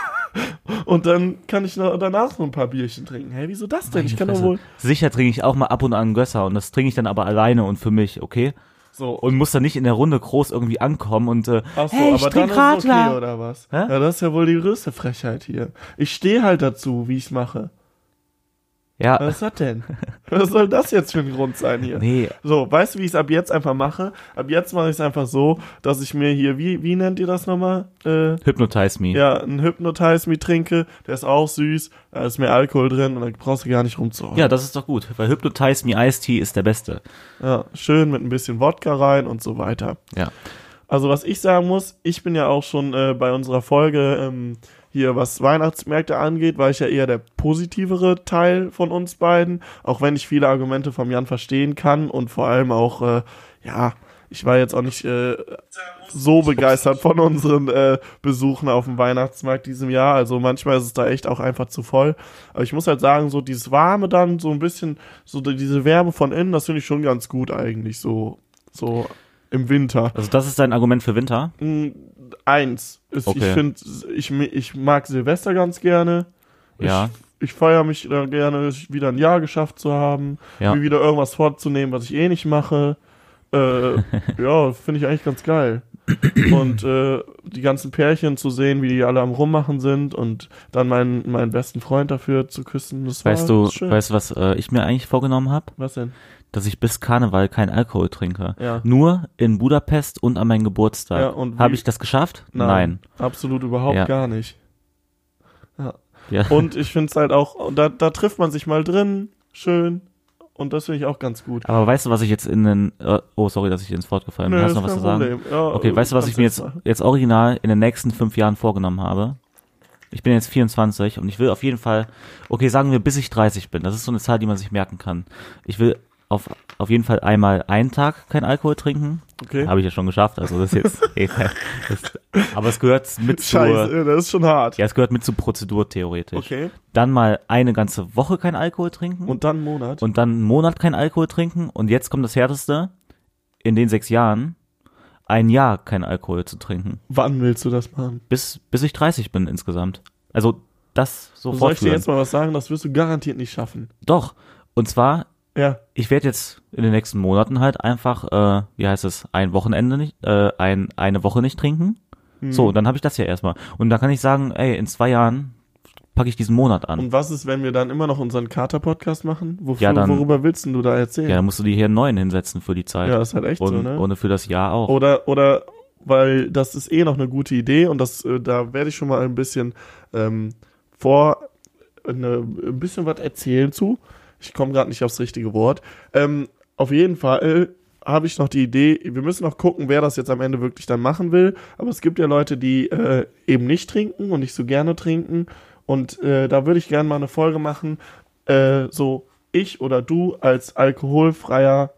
und dann kann ich noch, danach noch ein paar Bierchen trinken. Hey, wieso das denn? Ich kann doch Fresse. wohl, Sicher trinke ich auch mal ab und an einen Gösser und das trinke ich dann aber alleine und für mich, okay? so, Und muss dann nicht in der Runde groß irgendwie ankommen und äh, Ach so, hey, ich aber dann trink ist es okay, Radler. oder was? Hä? Ja, das ist ja wohl die größte Frechheit hier. Ich stehe halt dazu, wie ich's mache. Ja, Was ist das denn? Was soll das jetzt für ein Grund sein hier? nee, So, weißt du, wie ich es ab jetzt einfach mache? Ab jetzt mache ich es einfach so, dass ich mir hier, wie, wie nennt ihr das nochmal? Äh, hypnotize me. ja, einen Hypnotize Me trinke, der ist auch süß, da ist mehr Alkohol drin und da brauchst du gar nicht rumzuholen. Ja, das ist doch gut, weil Hypnotize Me Ice Tea ist der beste. ja, schön mit ein bisschen Wodka rein und so weiter. Ja. Also was ich sagen muss, ich bin ja auch schon äh, bei unserer Folge ähm, hier, was Weihnachtsmärkte angeht, war ich ja eher der positivere Teil von uns beiden, auch wenn ich viele Argumente vom Jan verstehen kann und vor allem auch, äh, ja, ich war jetzt auch nicht äh, so begeistert von unseren äh, Besuchen auf dem Weihnachtsmarkt diesem Jahr. Also manchmal ist es da echt auch einfach zu voll. Aber ich muss halt sagen, so dieses Warme dann, so ein bisschen, so die- diese Wärme von innen, das finde ich schon ganz gut eigentlich, so, so im Winter. Also das ist dein Argument für Winter? Eins. Ist, Ich Okay. finde, ich, ich mag Silvester ganz gerne. Ja. Ich, ich feiere mich da gerne, wieder ein Jahr geschafft zu haben, Ja. mir wieder irgendwas vorzunehmen, was ich eh nicht mache. Äh, ja, finde ich eigentlich ganz geil. Und äh, die ganzen Pärchen zu sehen, wie die alle am Rummachen sind und dann meinen, meinen besten Freund dafür zu küssen, das war Weißt du, schön. weißt du, was äh, ich mir eigentlich vorgenommen habe? was denn? Dass ich bis Karneval kein Alkohol trinke. Ja. Nur in Budapest und an meinem Ja, Geburtstag. und Habe ich das geschafft? Absolut überhaupt Ja. gar nicht. Ja. Und ich finde es halt auch, da, da trifft man sich mal drin, schön. Und das finde ich auch ganz gut. Aber weißt du, was ich jetzt in den, äh, oh sorry, dass ich ins Wort gefallen bin. Hast du noch was zu sagen? Ja, Okay, weißt du, was ich mir jetzt, jetzt original in den nächsten fünf Jahren vorgenommen habe? Ich bin jetzt 24 und ich will auf jeden Fall, okay, sagen wir, bis ich 30 bin. Das ist so eine Zahl, die man sich merken kann. Ich will auf, auf jeden Fall einmal einen Tag kein Alkohol trinken. Okay. Habe ich ja schon geschafft, also das ist jetzt eh das, aber es gehört mit Scheiße, das ist schon hart. ja, es gehört mit zur Prozedur theoretisch. Okay. Dann mal eine ganze Woche kein Alkohol trinken Und dann einen Monat. und dann einen Monat kein Alkohol trinken und jetzt kommt das Härteste, in den sechs Jahren ein Jahr kein Alkohol zu trinken. Wann willst du das machen? Bis, bis ich 30 bin insgesamt. Also das so Soll ich dir jetzt mal was sagen? Das wirst du garantiert nicht schaffen. Doch. Und zwar, Ja. ich werde jetzt in den nächsten Monaten halt einfach, äh, wie heißt es, ein Wochenende nicht, äh, ein, eine Woche nicht trinken. Mhm. So, dann habe ich das ja erstmal. Und dann kann ich sagen, ey, in zwei Jahren packe ich diesen Monat an. Und was ist, wenn wir dann immer noch unseren Kater-Podcast machen? Wofür, Ja, dann- worüber willst denn du da erzählen? ja, dann musst du die hier einen neuen hinsetzen für die Zeit. Ja, ist halt echt und, so, ne? und für das Jahr auch. Oder, oder, weil das ist eh noch eine gute Idee und das, äh, da werde ich schon mal ein bisschen ähm, vor, eine, ein bisschen was erzählen zu. Ich komme gerade nicht aufs richtige Wort. Ähm, auf jeden Fall habe ich noch die Idee, wir müssen noch gucken, wer das jetzt am Ende wirklich dann machen will. Aber es gibt ja Leute, die äh, eben nicht trinken und nicht so gerne trinken. Und äh, da würde ich gerne mal eine Folge machen, äh, so ich oder du als alkoholfreier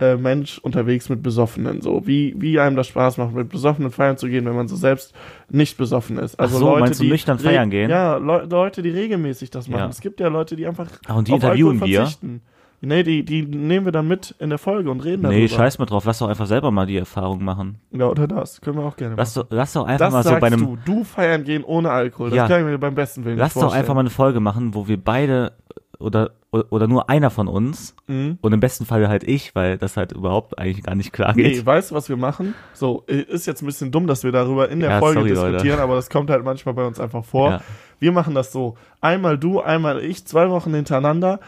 äh, Mensch unterwegs mit Besoffenen, so wie, wie einem das Spaß macht, mit Besoffenen feiern zu gehen, wenn man so selbst nicht besoffen ist. Also Ach so, Leute, meinst du die nüchtern feiern gehen? Ja, Le Leute, die regelmäßig das machen. Ja. Es gibt ja Leute, die einfach Ach, und die auf interviewen Alkohol wir? verzichten. Nee, die, die nehmen wir dann mit in der Folge und reden darüber. Nee, scheiß mal drauf, lass doch einfach selber mal die Erfahrung machen. Ja, oder das. Können wir auch gerne machen. Lass doch, lass doch einfach das mal so bei einem, du. Du feiern gehen ohne Alkohol. Das Ja. kann ich mir beim besten Willen lass doch einfach mal eine Folge machen, wo wir beide oder, oder, nur einer von uns Mhm. und im besten Fall halt ich, weil das halt überhaupt eigentlich gar nicht klar geht. Nee, weißt du, was wir machen? So, ist jetzt ein bisschen dumm, dass wir darüber in der Ja, Folge sorry, Leute. diskutieren, aber das kommt halt manchmal bei uns einfach vor. Ja. Wir machen das so. Einmal du, einmal ich, zwei Wochen hintereinander.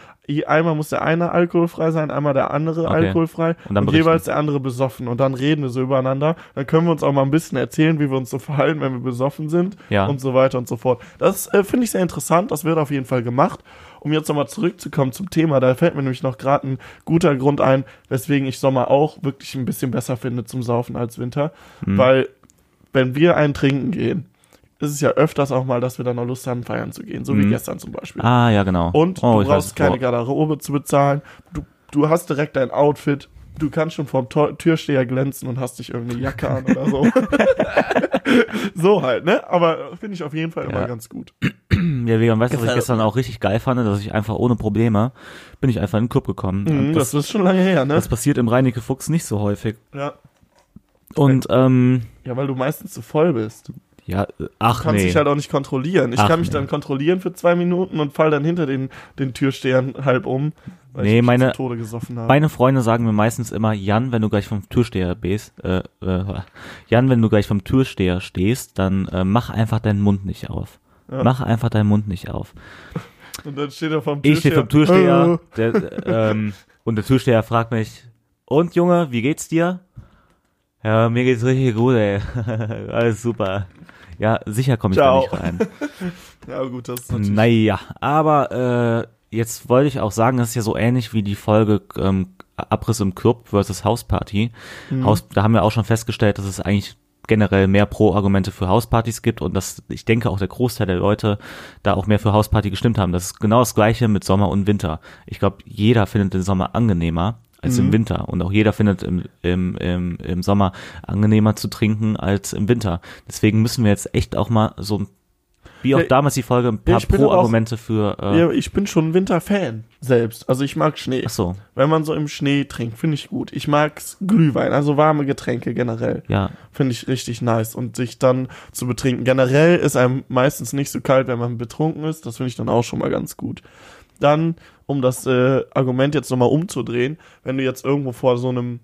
Einmal muss der eine alkoholfrei sein, einmal der andere Okay. alkoholfrei Und dann und jeweils der andere besoffen. Und dann reden wir so übereinander. Dann können wir uns auch mal ein bisschen erzählen, wie wir uns so verhalten, wenn wir besoffen sind Ja. und so weiter und so fort. Das äh, finde ich sehr interessant. Das wird auf jeden Fall gemacht. Um jetzt nochmal zurückzukommen zum Thema, da fällt mir nämlich noch gerade ein guter Grund ein, weswegen ich Sommer auch wirklich ein bisschen besser finde zum Saufen als Winter. Mhm. Weil, wenn wir einen trinken gehen, ist es ja öfters auch mal, dass wir dann noch Lust haben, feiern zu gehen. So wie Mhm. gestern zum Beispiel. Ah, ja, genau. Und oh, du brauchst weiß, keine. Garderobe zu bezahlen. Du, du hast direkt dein Outfit. Du kannst schon vom Tor Türsteher glänzen und hast dich irgendeine Jacke an oder so. so halt, ne? Aber finde ich auf jeden Fall immer Ja. ganz gut. Ja, Vegan, weißt du, was ich gestern auch richtig geil fand, dass ich einfach ohne Probleme bin ich einfach in den Club gekommen. Mhm, das, das, ist schon lange her, ne? das passiert im Reinecke Fuchs nicht so häufig. ja. Und, ähm, ja, weil du meistens zu voll bist. Ja, äh, ach Du kannst nee. dich halt auch nicht kontrollieren. Ich Ach, kann mich nee. dann kontrollieren für zwei Minuten und fall dann hinter den, den Türstehern halb um, weil Nee, ich mich meine- zu Tode gesoffen habe. Meine Freunde sagen mir meistens immer, Jan, wenn du gleich vom Türsteher bist, äh, äh, Jan, wenn du gleich vom Türsteher stehst, dann äh, mach einfach deinen Mund nicht auf. Ja. Mach einfach deinen Mund nicht auf. Und dann steht er vom Türsteher. Ich stehe vom Türsteher der, ähm, und der Türsteher fragt mich, und Junge, wie geht's dir? Ja, mir geht's richtig gut, ey. Alles super. Ja, sicher komme ich Ciao. da nicht rein. Ja gut, das ist natürlich... Naja, aber äh, jetzt wollte ich auch sagen, das ist ja so ähnlich wie die Folge ähm, Abriss im Club versus Hausparty. Mhm. Haus, da haben wir auch schon festgestellt, dass es eigentlich generell mehr Pro-Argumente für Hauspartys gibt und dass ich denke auch der Großteil der Leute da auch mehr für Hausparty gestimmt haben. Das ist genau das gleiche mit Sommer und Winter. Ich glaube, jeder findet den Sommer angenehmer als Mhm. im Winter und auch jeder findet im, im, im, im Sommer angenehmer zu trinken als im Winter. Deswegen müssen wir jetzt echt auch mal so ein wie auch damals die Folge ein paar Pro-Argumente für äh, Ja, ich bin schon Winterfan selbst. Also ich mag Schnee. Ach so, Wenn man so im Schnee trinkt, finde ich gut. Ich mag's Glühwein, also warme Getränke generell. ja. Finde ich richtig nice. Und sich dann zu betrinken. Generell ist einem meistens nicht so kalt, wenn man betrunken ist. Das finde ich dann auch schon mal ganz gut. Dann, um das äh, Argument jetzt nochmal umzudrehen, wenn du jetzt irgendwo vor so einem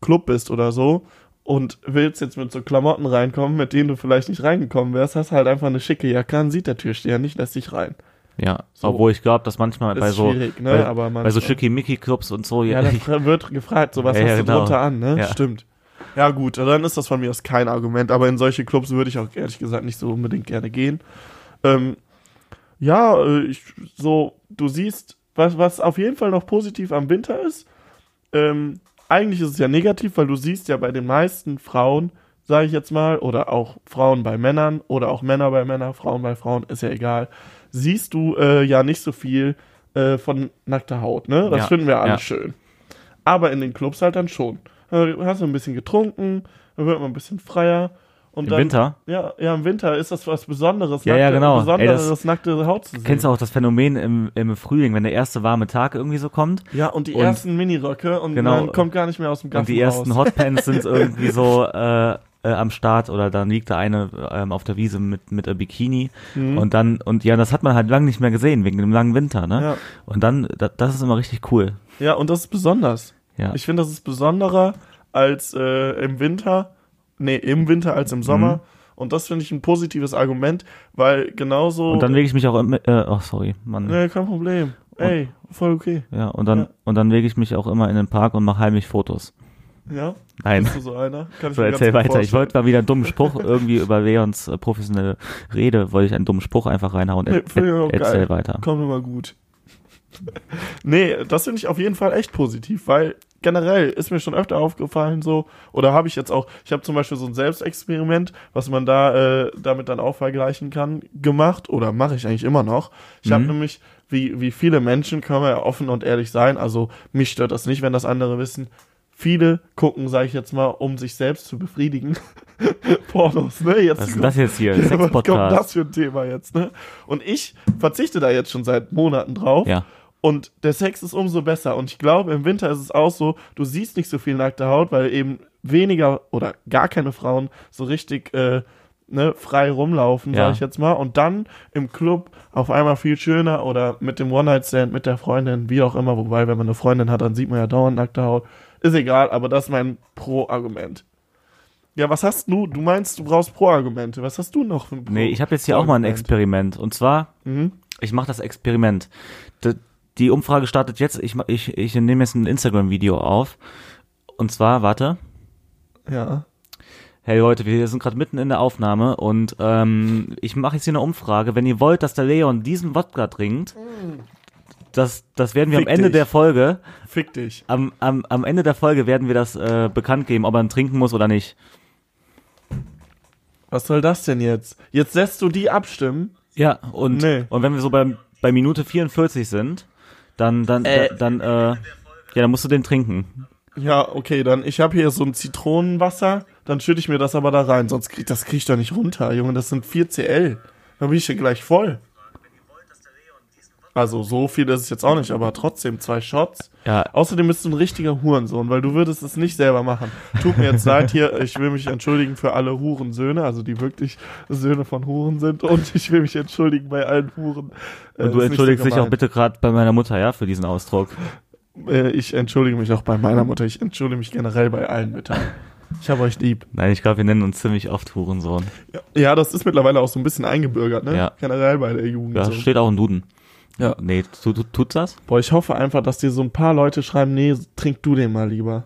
Club bist oder so und willst jetzt mit so Klamotten reinkommen, mit denen du vielleicht nicht reingekommen wärst, hast halt einfach eine schicke Jacke an, sieht der Türsteher nicht, lässt dich rein. Ja, So. obwohl ich glaube, dass manchmal bei so ne? bei, Aber bei so manchmal- Schickimicki-Clubs und so, Ja, ja, da wird gefragt, so was Ja, hast ja, du genau. drunter an, ne? Ja. Stimmt. Ja, gut, dann ist das von mir aus kein Argument, aber in solche Clubs würde ich auch ehrlich gesagt nicht so unbedingt gerne gehen. Ähm, ja, äh, ich, so, du siehst, was, was auf jeden Fall noch positiv am Winter ist, ähm, eigentlich ist es ja negativ, weil du siehst ja bei den meisten Frauen sage ich jetzt mal, oder auch Frauen bei Männern oder auch Männer bei Männern, Frauen bei Frauen, ist ja egal, siehst du äh, ja nicht so viel äh, von nackter Haut, ne? Das Ja, finden wir alle ja. schön. Aber in den Clubs halt dann schon. Hast du ein bisschen getrunken, dann wird man ein bisschen freier. Und Im dann, Winter? Ja, ja, im Winter ist das was Besonderes, Ja, ja, genau. Ey, besonderes das- nackte Haut zu sehen. Kennst du auch das Phänomen im, im Frühling, wenn der erste warme Tag irgendwie so kommt? Ja, und die Und- ersten Miniröcke und Genau. man kommt gar nicht mehr aus dem Gaffen Und die ersten raus. Hotpants sind irgendwie so äh, äh, am Start oder dann liegt da eine ähm, auf der Wiese mit mit einem Bikini und dann und ja, das hat man halt lange nicht mehr gesehen wegen dem langen Winter, ne? Mhm. Ja. Und dann da, das ist immer richtig cool. Ja, und das ist besonders. Ja. Ich finde, das ist besonderer als äh, im Winter. Nee, im Winter als im Sommer. Mhm. Und das finde ich ein positives Argument, weil genauso. Und dann lege ich mich auch immer äh, oh sorry, Mann. Nee, kein Problem. Ey, voll okay. Ja, und dann Ja. und dann lege ich mich auch immer in den Park und mache heimlich Fotos. Ja? Nein. Bist du so einer? Kann ich So, erzähl weiter. Ich wollte mal wieder einen dummen Spruch irgendwie über Leons äh, professionelle Rede, wollte ich einen dummen Spruch einfach reinhauen. Nee, Er, finde ich auch er, erzähl geil. weiter. Kommt immer gut. nee, das finde ich auf jeden Fall echt positiv, weil generell ist mir schon öfter aufgefallen so, oder habe ich jetzt auch, ich habe zum Beispiel so ein Selbstexperiment, was man da äh, damit dann auch vergleichen kann, gemacht, oder mache ich eigentlich immer noch. Ich habe Mhm. nämlich, wie, wie viele Menschen, können wir ja offen und ehrlich sein, also mich stört das nicht, wenn das andere wissen, viele gucken, sage ich jetzt mal, um sich selbst zu befriedigen, Pornos, ne? Jetzt Was ist das jetzt hier? ja, was kommt das für ein Thema jetzt, ne? Und ich verzichte da jetzt schon seit Monaten drauf. Ja. Und der Sex ist umso besser. Und ich glaube, im Winter ist es auch so, du siehst nicht so viel nackte Haut, weil eben weniger oder gar keine Frauen so richtig äh, ne, frei rumlaufen, Ja. sag ich jetzt mal. Und dann im Club auf einmal viel schöner oder mit dem One-Night-Stand, mit der Freundin, wie auch immer. Wobei, wenn man eine Freundin hat, dann sieht man ja dauernd nackte Haut. Ist egal, aber das ist mein Pro-Argument. Ja, was hast du? Du meinst, du brauchst Pro-Argumente. Was hast du noch für ein Pro Nee, ich habe jetzt hier auch mal ein? Experiment. Und zwar, Mhm. ich mache das Experiment. D die Umfrage startet jetzt. Ich, ich, ich nehme jetzt ein Instagram-Video auf. Und zwar, warte. Ja. Hey Leute, wir sind gerade mitten in der Aufnahme und ähm, ich mache jetzt hier eine Umfrage. Wenn ihr wollt, dass der Leon diesen Wodka trinkt, das, das werden wir Fick am Ende dich. der Folge, Fick dich. am, am, am Ende der Folge werden wir das äh, bekannt geben, ob er ihn trinken muss oder nicht. Was soll das denn jetzt? Jetzt lässt du die abstimmen? Ja, und, Nee. und wenn wir so bei, bei Minute 44 sind, dann, dann, Äh. dann, äh, ja, dann musst du den trinken. Ja, okay, dann ich habe hier so ein Zitronenwasser, dann schütte ich mir das aber da rein, sonst krieg, das krieg ich doch nicht runter, Junge, das sind 4 CL. Dann bin ich hier gleich voll. Also so viel ist es jetzt auch nicht, aber trotzdem zwei Shots. Ja, Außerdem bist du ein richtiger Hurensohn, weil du würdest es nicht selber machen. Tut mir jetzt leid hier, ich will mich entschuldigen für alle Hurensöhne, also die wirklich Söhne von Huren sind und ich will mich entschuldigen bei allen Huren. Äh, und du nicht so entschuldigst dich auch bitte gerade bei meiner Mutter, ja, für diesen Ausdruck. Äh, ich entschuldige mich auch bei meiner Mutter, ich entschuldige mich generell bei allen Müttern. Ich habe euch lieb. Nein, ich glaube, wir nennen uns ziemlich oft Hurensohn. Ja, das ist mittlerweile auch so ein bisschen eingebürgert, ne? Ja. Generell bei der Jugend. Ja, so. steht auch im Duden. Ja. Nee, tu, tu, tut's das? Boah, ich hoffe einfach, dass dir so ein paar Leute schreiben, nee, trink du den mal lieber.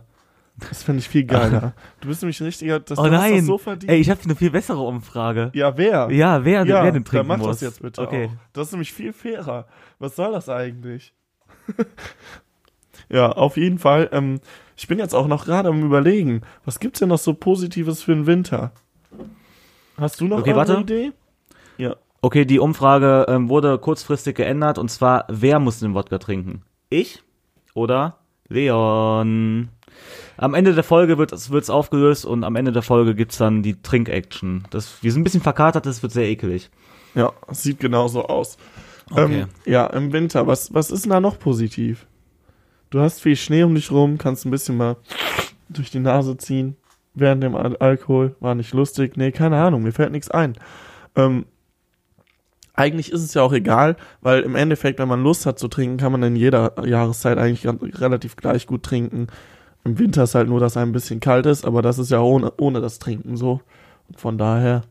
Das finde ich viel geiler. Du bist nämlich ein richtiger, das, Oh du hast nein! das so verdient. Ey, ich habe eine viel bessere Umfrage. ja, wer? Ja, wer, ja wer den trinken dann mach muss. das jetzt bitte Okay. auch. Das ist nämlich viel fairer. Was soll das eigentlich? ja, auf jeden Fall. Ähm, ich bin jetzt auch noch gerade am überlegen, was gibt's denn noch so Positives für den Winter? Hast du noch Okay, eine warte. Idee? Ja. Okay, die Umfrage ähm, wurde kurzfristig geändert und zwar, wer muss den Wodka trinken? Ich oder Leon? Am Ende der Folge wird es aufgelöst und am Ende der Folge gibt's dann die Trink-Action. Das, wir sind ein bisschen verkatert, das wird sehr ekelig. Ja, es sieht genauso aus. Okay. Ähm, ja, im Winter. Was, was ist denn da noch positiv? Du hast viel Schnee um dich rum, kannst ein bisschen mal durch die Nase ziehen. Während dem Al Alkohol. War nicht lustig. Nee, keine Ahnung, mir fällt nichts ein. Ähm, eigentlich ist es ja auch egal, weil im Endeffekt, wenn man Lust hat zu trinken, kann man in jeder Jahreszeit eigentlich relativ gleich gut trinken. Im Winter ist halt nur, dass einem ein bisschen kalt ist, aber das ist ja ohne, ohne das Trinken so. Und von daher,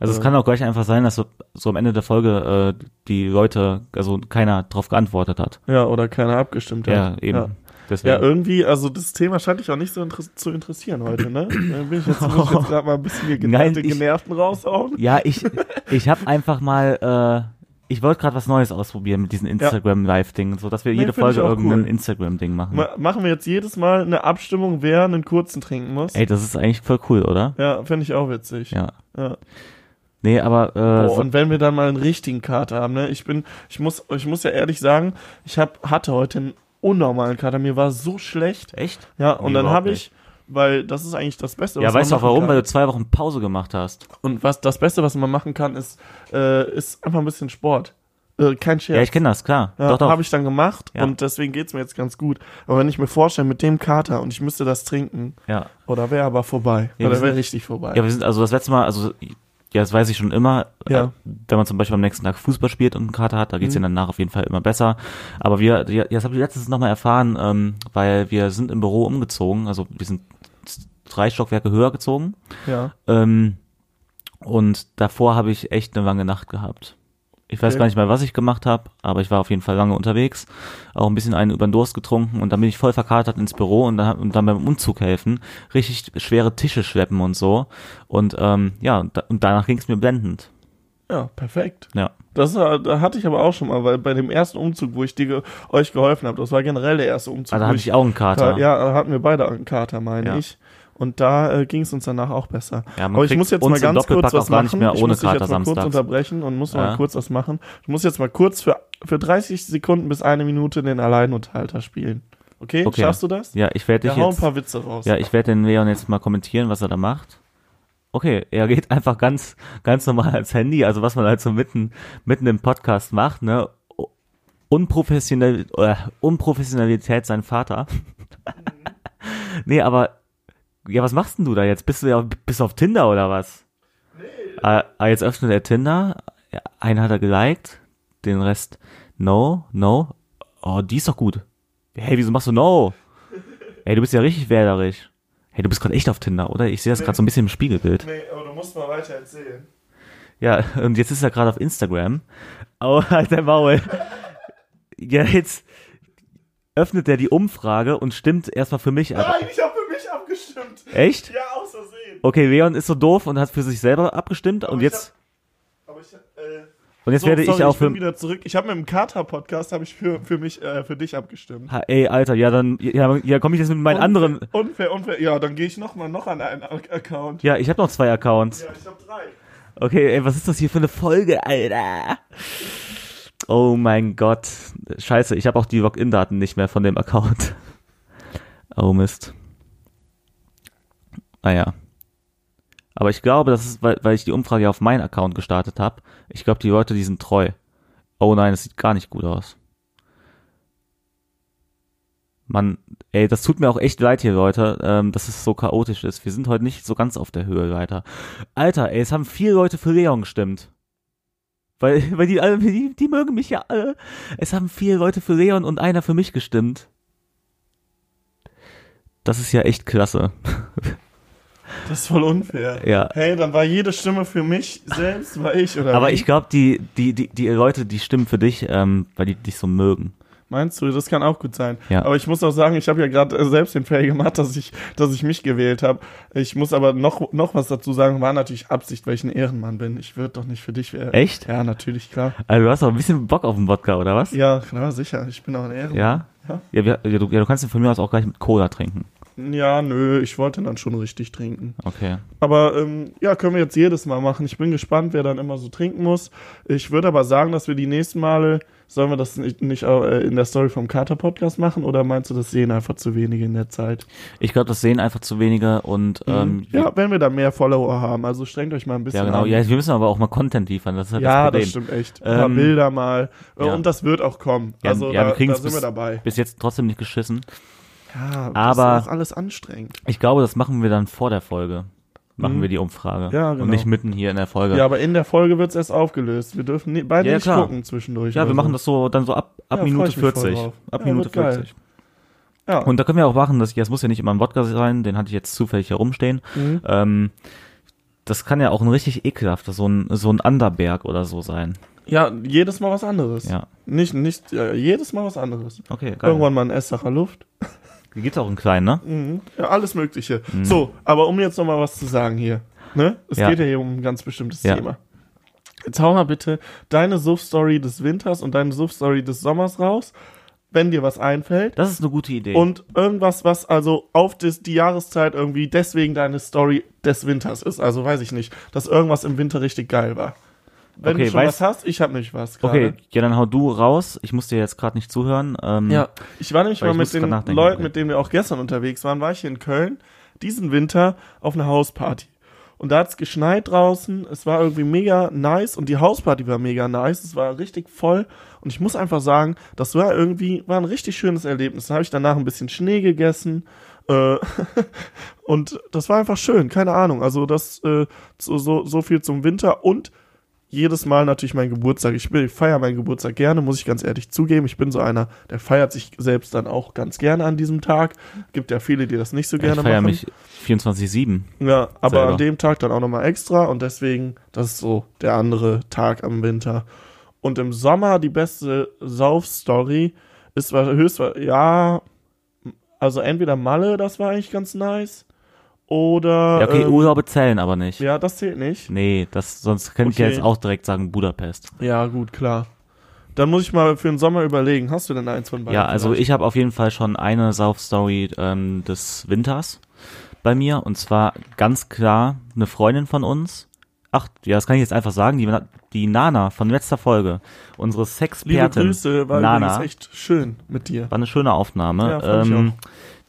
Also es Äh. kann auch gleich einfach sein, dass so, so am Ende der Folge äh, die Leute, also keiner drauf geantwortet hat. ja, oder keiner abgestimmt hat. Ja, eben. Ja. Deswegen. Ja, irgendwie, also das Thema scheint dich auch nicht so inter zu interessieren heute, ne? Dann bin ich jetzt, muss ich jetzt gerade mal ein bisschen hier Nein, ich- genervten raushauen. Ja, ich, ich habe einfach mal, äh, ich wollte gerade was Neues ausprobieren mit diesen Instagram-Live-Dingen, so dass wir Nee, jede Folge irgendein cool. Instagram-Ding machen. Ma machen wir jetzt jedes Mal eine Abstimmung, wer einen kurzen trinken muss? Ey, das ist eigentlich voll cool, oder? Ja, finde ich auch witzig. Ja. Ja. Nee, aber äh, Boah, so, und wenn wir dann mal einen richtigen Kater haben, ne? Ich bin, ich muss, ich muss ja ehrlich sagen, ich hab, hatte heute einen unnormalen Kater. Mir war so schlecht. echt? Ja, und Nee, dann habe ich, weil das ist eigentlich das Beste, Ja, was man weißt du auch warum? kann. Weil du zwei Wochen Pause gemacht hast. Und was das Beste, was man machen kann, ist, äh, ist einfach ein bisschen Sport. Äh, kein Scherz. Ja, ich kenne das, klar. Ja, doch, doch. habe ich dann gemacht Ja. und deswegen geht's mir jetzt ganz gut. Aber wenn ich mir vorstelle, mit dem Kater und ich müsste das trinken, ja. oder wäre aber vorbei. Ja, oder wäre richtig vorbei. ja, wir sind also das letzte Mal, also ja, das weiß ich schon immer. Ja. Äh, wenn man zum Beispiel am nächsten Tag Fußball spielt und einen Kater hat, da geht's Mhm. ja danach auf jeden Fall immer besser. Aber wir, ja, das habe ich letztens nochmal erfahren, ähm, weil wir sind im Büro umgezogen, also wir sind drei Stockwerke höher gezogen. ja. Ähm, und davor habe ich echt eine lange Nacht gehabt. Ich weiß Okay. gar nicht mehr, was ich gemacht habe, aber ich war auf jeden Fall lange unterwegs, auch ein bisschen einen über den Durst getrunken und dann bin ich voll verkatert ins Büro und dann, und dann beim Umzug helfen, richtig schwere Tische schleppen und so. Und ähm, ja, und, da, und danach ging es mir blendend. Ja, perfekt. Ja. Das äh, da hatte ich aber auch schon mal, weil bei dem ersten Umzug, wo ich dir, euch geholfen habe, das war generell der erste Umzug. Also wo hatte ich auch einen Kater. Ja, da hatten wir beide einen Kater, meine Ja. ich. Und da äh, ging es uns danach auch besser. Ja, man Aber ich muss jetzt mal ganz kurz was gar nicht machen. mehr ich ohne muss dich jetzt mal kurz unterbrechen und muss Ja. mal kurz was machen. Ich muss jetzt mal kurz für, für 30 Sekunden bis eine Minute den Alleinunterhalter spielen. Okay? Okay. Schaffst du das? Ja, ich werde Ja, dich hau ein jetzt. paar Witze raus. Ja, ich werde den Leon jetzt mal kommentieren, was er da macht. Okay, er geht einfach ganz, ganz normal ans Handy, also was man halt so mitten, mitten im Podcast macht, ne? Unprofessionell, äh, Unprofessionalität sein Vater. nee, aber, ja, was machst denn du da jetzt? Bist du ja, bist du auf Tinder oder was? Nee. Ah, ah, jetzt öffnet er Tinder, einen hat er geliked, den Rest, no, no. Oh, die ist doch gut. Hey, wieso machst du no? Ey, du bist ja richtig wählerisch. Hey, du bist gerade echt auf Tinder, oder? Ich sehe das gerade so ein bisschen im Spiegelbild. Nee, aber du musst mal weiter erzählen. Ja, und jetzt ist er gerade auf Instagram. Oh, halt dein Maul. Ja, jetzt öffnet er die Umfrage und stimmt erstmal für mich ab. Nein, ich habe für mich abgestimmt. Echt? Ja, aus Versehen. Okay, Leon ist so doof und hat für sich selber abgestimmt und ich jetzt Aber ich, äh, und jetzt so, werde sorry, ich auch ich für wieder zurück. Ich habe mit dem Kater-Podcast habe ich für, für mich, äh, für dich abgestimmt. Ha, ey, Alter, ja, dann ja, ja komme ich jetzt mit meinen anderen Unfair, unfair. Ja, dann gehe ich noch mal noch an einen Ac- Account. Ja, ich habe noch zwei Accounts. Ja, ich habe drei. Okay, ey, was ist das hier für eine Folge, Alter? Oh mein Gott. Scheiße, ich habe auch die Login-Daten nicht mehr von dem Account. Oh Mist. Naja. Aber ich glaube, das ist, weil, weil ich die Umfrage auf meinen Account gestartet habe. Ich glaube, die Leute, die sind treu. Oh nein, das sieht gar nicht gut aus. Mann, ey, das tut mir auch echt leid hier, Leute, ähm, dass es so chaotisch ist. Wir sind heute nicht so ganz auf der Höhe weiter. Alter, ey, es haben vier Leute für Leon gestimmt. Weil, weil die alle, die, die mögen mich ja alle. Es haben vier Leute für Leon und einer für mich gestimmt. Das ist ja echt klasse. Das ist voll unfair. Ja. Hey, dann war jede Stimme für mich selbst, war ich, oder Aber wie? ich glaube, die, die, die, die Leute, die stimmen für dich, ähm, weil die dich so mögen. Meinst du, das kann auch gut sein. Ja. Aber ich muss auch sagen, ich habe ja gerade äh, selbst den Fail gemacht, dass ich, dass ich mich gewählt habe. Ich muss aber noch, noch was dazu sagen, war natürlich Absicht, weil ich ein Ehrenmann bin. Ich würde doch nicht für dich wählen. Echt? Ja, natürlich, klar. Also du hast doch ein bisschen Bock auf den Wodka, oder was? Ja, klar, sicher. Ich bin auch ein Ehrenmann. Ja? Ja. Ja, wir, ja, du, ja, du kannst den von mir aus auch gleich mit Cola trinken. Ja, nö, ich wollte dann schon richtig trinken. Okay. Aber ähm, ja, können wir jetzt jedes Mal machen. Ich bin gespannt, wer dann immer so trinken muss. Ich würde aber sagen, dass wir die nächsten Male, sollen wir das nicht, nicht äh, in der Story vom Kater Podcast machen oder meinst du, das sehen einfach zu wenige in der Zeit? Ich glaube, das sehen einfach zu wenige und ähm, ja, wenn wir da mehr Follower haben, also strengt euch mal ein bisschen ja genau. an. Ja, wir müssen aber auch mal Content liefern. Das ist halt Ja, das das stimmt echt. Ein paar Ähm, Bilder mal. Ja. Und das wird auch kommen. Ja, Also ja, da, wir kriegen da es sind bis, wir dabei. bis jetzt trotzdem nicht geschissen. Ja, das aber- ist auch alles anstrengend. Ich glaube, das machen wir dann vor der Folge. Machen Mhm. wir die Umfrage. Ja, genau. Und nicht mitten hier in der Folge. Ja, aber in der Folge wird es erst aufgelöst. Wir dürfen nie, beide Ja, nicht klar. gucken zwischendurch. Ja, wir machen so. das so dann so ab, ab Ja, Minute ich mich voll 40. drauf. Ab Ja, Minute wird geil. 40. Ja. Und da können wir auch machen, dass das muss ja nicht immer ein Wodka sein, den hatte ich jetzt zufällig herumstehen. Mhm. Ähm, das kann ja auch ein richtig ekelhafter, so ein, so ein Anderberg oder so sein. Ja, jedes Mal was anderes. Ja. Nicht, nicht, ja, jedes Mal was anderes. Okay, geil. Irgendwann mal ein Essacher Luft. Gibt's auch einen kleinen, ne? Mhm. Ja, alles Mögliche. So, aber um jetzt nochmal was zu sagen hier. Ne? Es Ja. geht ja hier um ein ganz bestimmtes Ja. Thema. Jetzt hau mal bitte deine Suff-Story des Winters und deine Suff-Story des Sommers raus, wenn dir was einfällt. Das ist eine gute Idee. Und irgendwas, was also auf das, die Jahreszeit irgendwie deswegen deine Story des Winters ist. Also weiß ich nicht, dass irgendwas im Winter richtig geil war. Wenn Okay, du schon weiß- was hast, ich habe nicht was gerade. okay, ja, dann hau du raus. Ich muss dir jetzt gerade nicht zuhören. Ähm, Ja, ich war nämlich mal mit den Leuten, okay. mit denen wir auch gestern unterwegs waren, war ich hier in Köln, diesen Winter auf einer Hausparty. Und da hat's geschneit draußen, es war irgendwie mega nice und die Hausparty war mega nice, es war richtig voll und ich muss einfach sagen, das war irgendwie, war ein richtig schönes Erlebnis. Da habe ich danach ein bisschen Schnee gegessen äh, und das war einfach schön, keine Ahnung. Also das äh, so, so, so viel zum Winter und jedes Mal natürlich mein Geburtstag. Ich, will- ich feiere meinen Geburtstag gerne, muss ich ganz ehrlich zugeben. Ich bin so einer, der feiert sich selbst dann auch ganz gerne an diesem Tag. Gibt ja viele, die das nicht so ich gerne feiere machen. mich 24-7. ja, aber selber. an dem Tag dann auch nochmal extra und deswegen, das ist so der andere Tag am Winter. Und im Sommer die beste Sauf-Story ist war höchst, ja, also entweder Malle, das war eigentlich ganz nice, oder, Ja, okay, ähm, Urlaube zählen aber nicht. ja, das zählt nicht. Nee, das, sonst könnte ich ja Okay. jetzt auch direkt sagen Budapest. Ja, gut, klar. Dann muss ich mal für den Sommer überlegen. Hast du denn eins von beiden? Ja, also vielleicht? ich habe auf jeden Fall schon eine Sauf-Story ähm, des Winters bei mir. Und zwar ganz klar eine Freundin von uns. Ach, ja, das kann ich jetzt einfach sagen. Die, die Nana von letzter Folge. Unsere Liebe Sexpertin. Grüße, war Nana. echt schön mit dir. War eine schöne Aufnahme. Ja, fand ich ähm,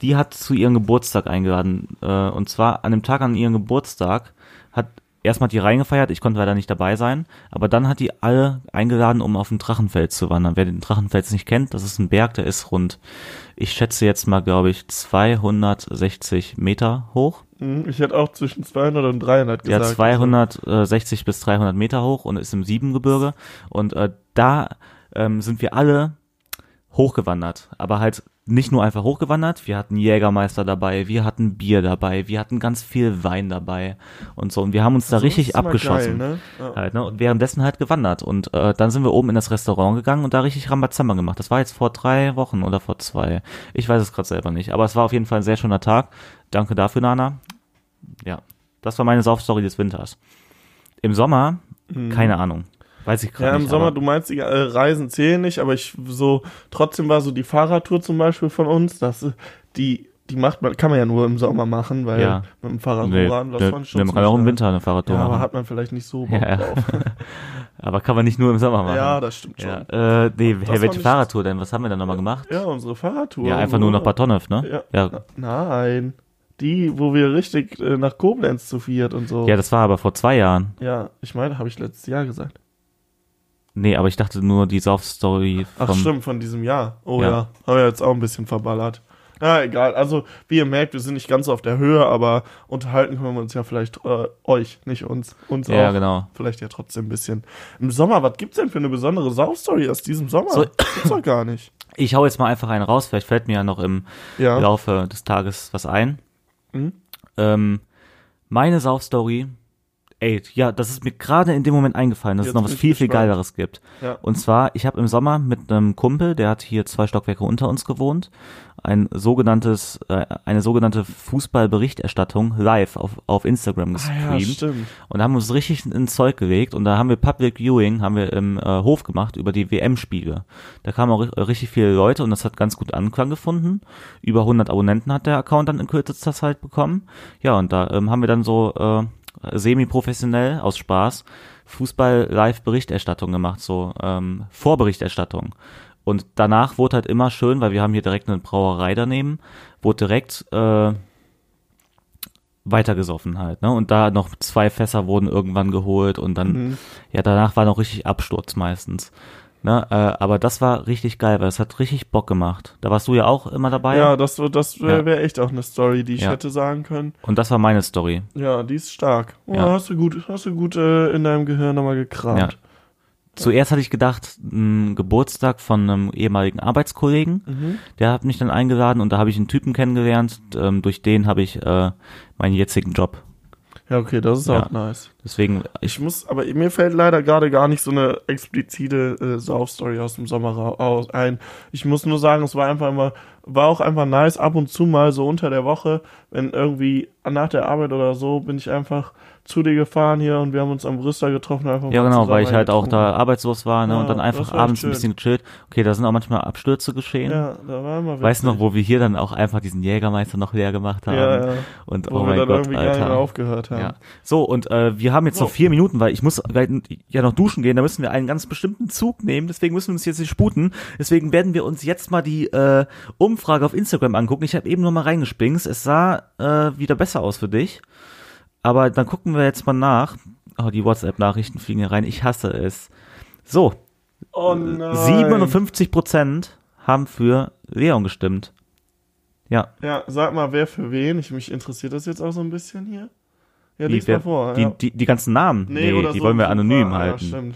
die hat zu ihrem Geburtstag eingeladen. Äh, und zwar an dem Tag an ihrem Geburtstag hat erstmal die reingefeiert. Ich konnte leider nicht dabei sein. Aber dann hat die alle eingeladen, um auf den Drachenfels zu wandern. Wer den Drachenfels nicht kennt, das ist ein Berg, der ist rund, ich schätze jetzt mal, glaube ich, 260 Meter hoch. Hm, Ich hätte auch zwischen 200 und 300 Ja, gesagt. 260 bis 300 Meter hoch und ist im Siebengebirge. Und äh, da ähm, sind wir alle hochgewandert. Aber halt nicht nur einfach hochgewandert, wir hatten Jägermeister dabei, wir hatten Bier dabei, wir hatten ganz viel Wein dabei und so. Und wir haben uns da Also, richtig abgeschossen. Geil, ne? ja. Halt, ne? Und währenddessen halt gewandert. Und äh, dann sind wir oben in das Restaurant gegangen und da richtig Rambazamba gemacht. Das war jetzt vor drei Wochen oder vor zwei. Ich weiß es gerade selber nicht. Aber es war auf jeden Fall ein sehr schöner Tag. Danke dafür, Nana. Ja, das war meine Saufstory des Winters. Im Sommer, keine Ahnung. Weiß ich gerade. Ja, im nicht. Sommer, aber- du meinst, die äh, Reisen zählen nicht, aber ich so, trotzdem war so die Fahrradtour zum Beispiel von uns, das, äh, die, die macht man, kann man ja nur im Sommer machen, weil Ja. mit dem Fahrrad Nee, ne, fand ich schon ne, man kann auch im geil. Winter eine Fahrradtour Ja, aber machen. hat man vielleicht nicht so Bock Ja. drauf. aber kann man nicht nur im Sommer machen. Ja, das stimmt schon. Ja, äh, nee, hey, welche Fahrradtour denn? Was haben wir denn nochmal gemacht? Ja, unsere Fahrradtour. Ja, einfach nur nach Bad Tonnef, ne? Ja. Ja, Nein. Die, wo wir richtig äh, nach Koblenz zu viert und so. ja, das war aber vor zwei Jahren. Ja, ich meine, habe ich letztes Jahr gesagt. Nee, aber ich dachte nur die Sauf-Story Ach stimmt, von diesem Jahr. Oh Ja. ja, haben wir jetzt auch ein bisschen verballert. Ja, egal. Also, wie ihr merkt, wir sind nicht ganz auf der Höhe, aber unterhalten können wir uns ja vielleicht äh, euch, nicht uns. Uns Ja, auch. genau. Vielleicht ja trotzdem ein bisschen. Im Sommer, was gibt's denn für eine besondere Saufstory aus diesem Sommer? So- Gibt's doch gar nicht. Ich hau jetzt mal einfach einen raus, vielleicht fällt mir ja noch im Ja. Laufe des Tages was ein. Mhm. Ähm, meine Saufstory, ey, ja, das ist mir gerade in dem Moment eingefallen, dass Jetzt es noch was viel, viel gespannt. Geileres gibt. Ja. Und zwar, ich habe im Sommer mit einem Kumpel, der hat hier zwei Stockwerke unter uns gewohnt, ein sogenanntes, äh, eine sogenannte Fußballberichterstattung live auf, auf Instagram Ah, ja, gestreamt. stimmt. und haben uns richtig ins Zeug gelegt und da haben wir Public Viewing, haben wir im äh, Hof gemacht über die WM-Spiele. Da kamen auch ri- richtig viele Leute und das hat ganz gut Anklang gefunden. Über 100 Abonnenten hat der Account dann in kürzester Zeit bekommen. Ja, und da ähm, haben wir dann so äh, semi-professionell aus Spaß Fußball-Live-Berichterstattung gemacht, so ähm, Vorberichterstattung. Und danach wurde halt immer schön, weil wir haben hier direkt eine Brauerei daneben, wurde direkt äh, weitergesoffen halt, ne? Und da noch zwei Fässer wurden irgendwann geholt und dann, Mhm. ja, danach war noch richtig Absturz meistens. Ne? Äh, aber das war richtig geil, weil es hat richtig Bock gemacht. Da warst du ja auch immer dabei. Ja, das, das wäre wär echt auch eine Story, die ich Ja. hätte sagen können. Und das war meine Story. Ja, die ist stark. Oh, Ja. Hast du gut, hast du gut äh, in deinem Gehirn nochmal gekramt. Ja. Zuerst hatte ich gedacht, ein Geburtstag von einem ehemaligen Arbeitskollegen. Mhm. Der hat mich dann eingeladen und da habe ich einen Typen kennengelernt. Ähm, durch den habe ich äh, meinen jetzigen Job. Ja, okay, das ist Ja. auch nice. Deswegen, Ich muss, aber mir fällt leider gerade gar nicht so eine explizite äh, Saufstory aus dem Sommer aus ein. Ich muss nur sagen, es war einfach immer war auch einfach nice, ab und zu mal so unter der Woche, wenn irgendwie nach der Arbeit oder so, bin ich einfach zu dir gefahren hier und wir haben uns am Brüster getroffen. Einfach Ja, genau, weil ich halt auch da arbeitslos war, ne, Ja, und dann einfach abends ein bisschen gechillt. Okay, da sind auch manchmal Abstürze geschehen. Ja, da war immer Weißt du noch, wo wir hier dann auch einfach diesen Jägermeister noch leer gemacht haben? Ja, ja. Und Wo oh wir mein dann Gott, Alter. aufgehört haben. Ja. So, und äh, wir haben jetzt So. noch vier Minuten, weil ich muss gleich ja noch duschen gehen, da müssen wir einen ganz bestimmten Zug nehmen, deswegen müssen wir uns jetzt nicht sputen. Deswegen werden wir uns jetzt mal die äh, Umfrage auf Instagram angucken. Ich habe eben nur mal reingespingst. Es sah äh, wieder besser aus für dich. Aber dann gucken wir jetzt mal nach. Oh, die WhatsApp-Nachrichten fliegen hier rein. Ich hasse es. So, Oh nein. 57 Prozent haben für Leon gestimmt. Ja, Ja, sag mal, wer für wen? Ich, mich interessiert das jetzt auch so ein bisschen hier. Ja, lies mal vor. die, ja. die, die ganzen Namen, nee, oder die so wollen wir anonym paar. halten. Ja, stimmt.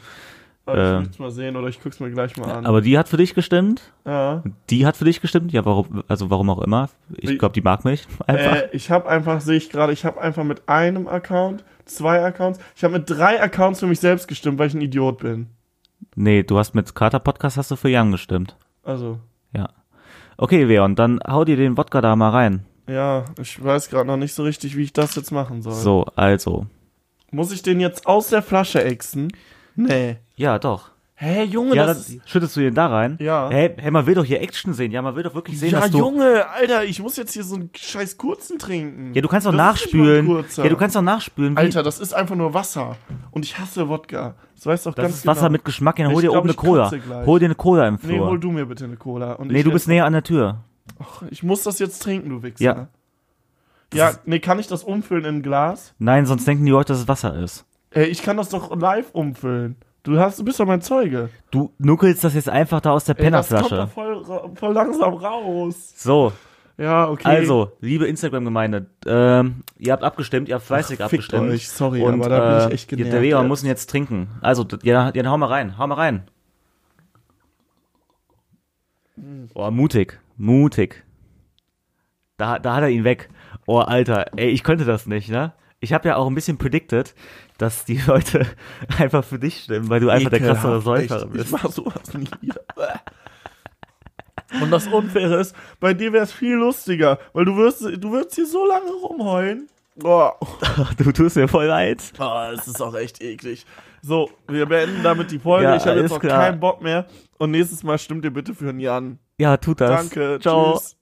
Aber Äh, ich möchte mal sehen oder ich guck's mir gleich mal an. Aber die hat für dich gestimmt? ja. Die hat für dich gestimmt? Ja, warum, also warum auch immer. Ich glaube, die mag mich einfach. Äh, ich habe einfach, sehe ich gerade, ich habe einfach mit einem Account, zwei Accounts, ich habe mit drei Accounts für mich selbst gestimmt, weil ich ein Idiot bin. nee, du hast mit Carter Podcast hast du für Young gestimmt. Also, Ja. Okay, Leon, dann hau dir den Wodka da mal rein. ja, ich weiß gerade noch nicht so richtig, wie ich das jetzt machen soll. So, also. Muss ich den jetzt aus der Flasche exen? Nee. Ja, doch. Hä, Junge, Ja, das dann schüttest du den da rein? Ja. Hey, hey, man will doch hier Action sehen. Ja, man will doch wirklich sehen, Ja, dass du. Junge, Alter, ich muss jetzt hier so einen scheiß kurzen trinken. Ja, du kannst doch Das nachspülen. Ja, du kannst doch nachspülen. Alter, das ist einfach nur Wasser. Und ich hasse Wodka. Das weißt du auch das ganz ist genau. Wasser mit Geschmack. Dann hol dir glaub, oben eine Cola. Hol dir eine Cola im Nee, hol Flur. du mir bitte eine Cola. Und Nee, du bist näher an der Tür. Ach, ich muss das jetzt trinken, du Wichser. Ja. Ja, nee, kann ich das umfüllen in ein Glas? Nein, sonst denken die Leute, dass es Wasser ist. Ey, ich kann das doch live umfüllen. Du hast, du bist doch mein Zeuge. Du nuckelst das jetzt einfach da aus der Ey, das kommt Pennerflasche. doch voll, voll langsam raus. So, Ja, okay. also, liebe Instagram-Gemeinde, ähm, ihr habt abgestimmt, ihr habt fleißig Ach, abgestimmt. euch, sorry, und, aber da bin ich äh, echt genervt Der Leon jetzt. muss ihn jetzt trinken. Also, ja, ja, hau mal rein, hau mal rein. Hm. Boah, mutig, mutig. Da, da hat er ihn weg. Oh, Alter, ey, ich könnte das nicht, ne? Ich habe ja auch ein bisschen predicted, dass die Leute einfach für dich stimmen, weil du einfach der krassere Ekelhaft, Säufer bist. Ich mach sowas nie wieder. Und das Unfaire ist, bei dir wäre es viel lustiger, weil du wirst, du wirst hier so lange rumheulen. Boah. Du tust mir voll leid. Ah, es ist auch echt eklig. So, wir beenden damit die Folge. Ja, ich habe jetzt auch klar. keinen Bock mehr. Und nächstes Mal stimmt ihr bitte für einen Jan. Ja, tut das. Danke. Ciao. Tschüss.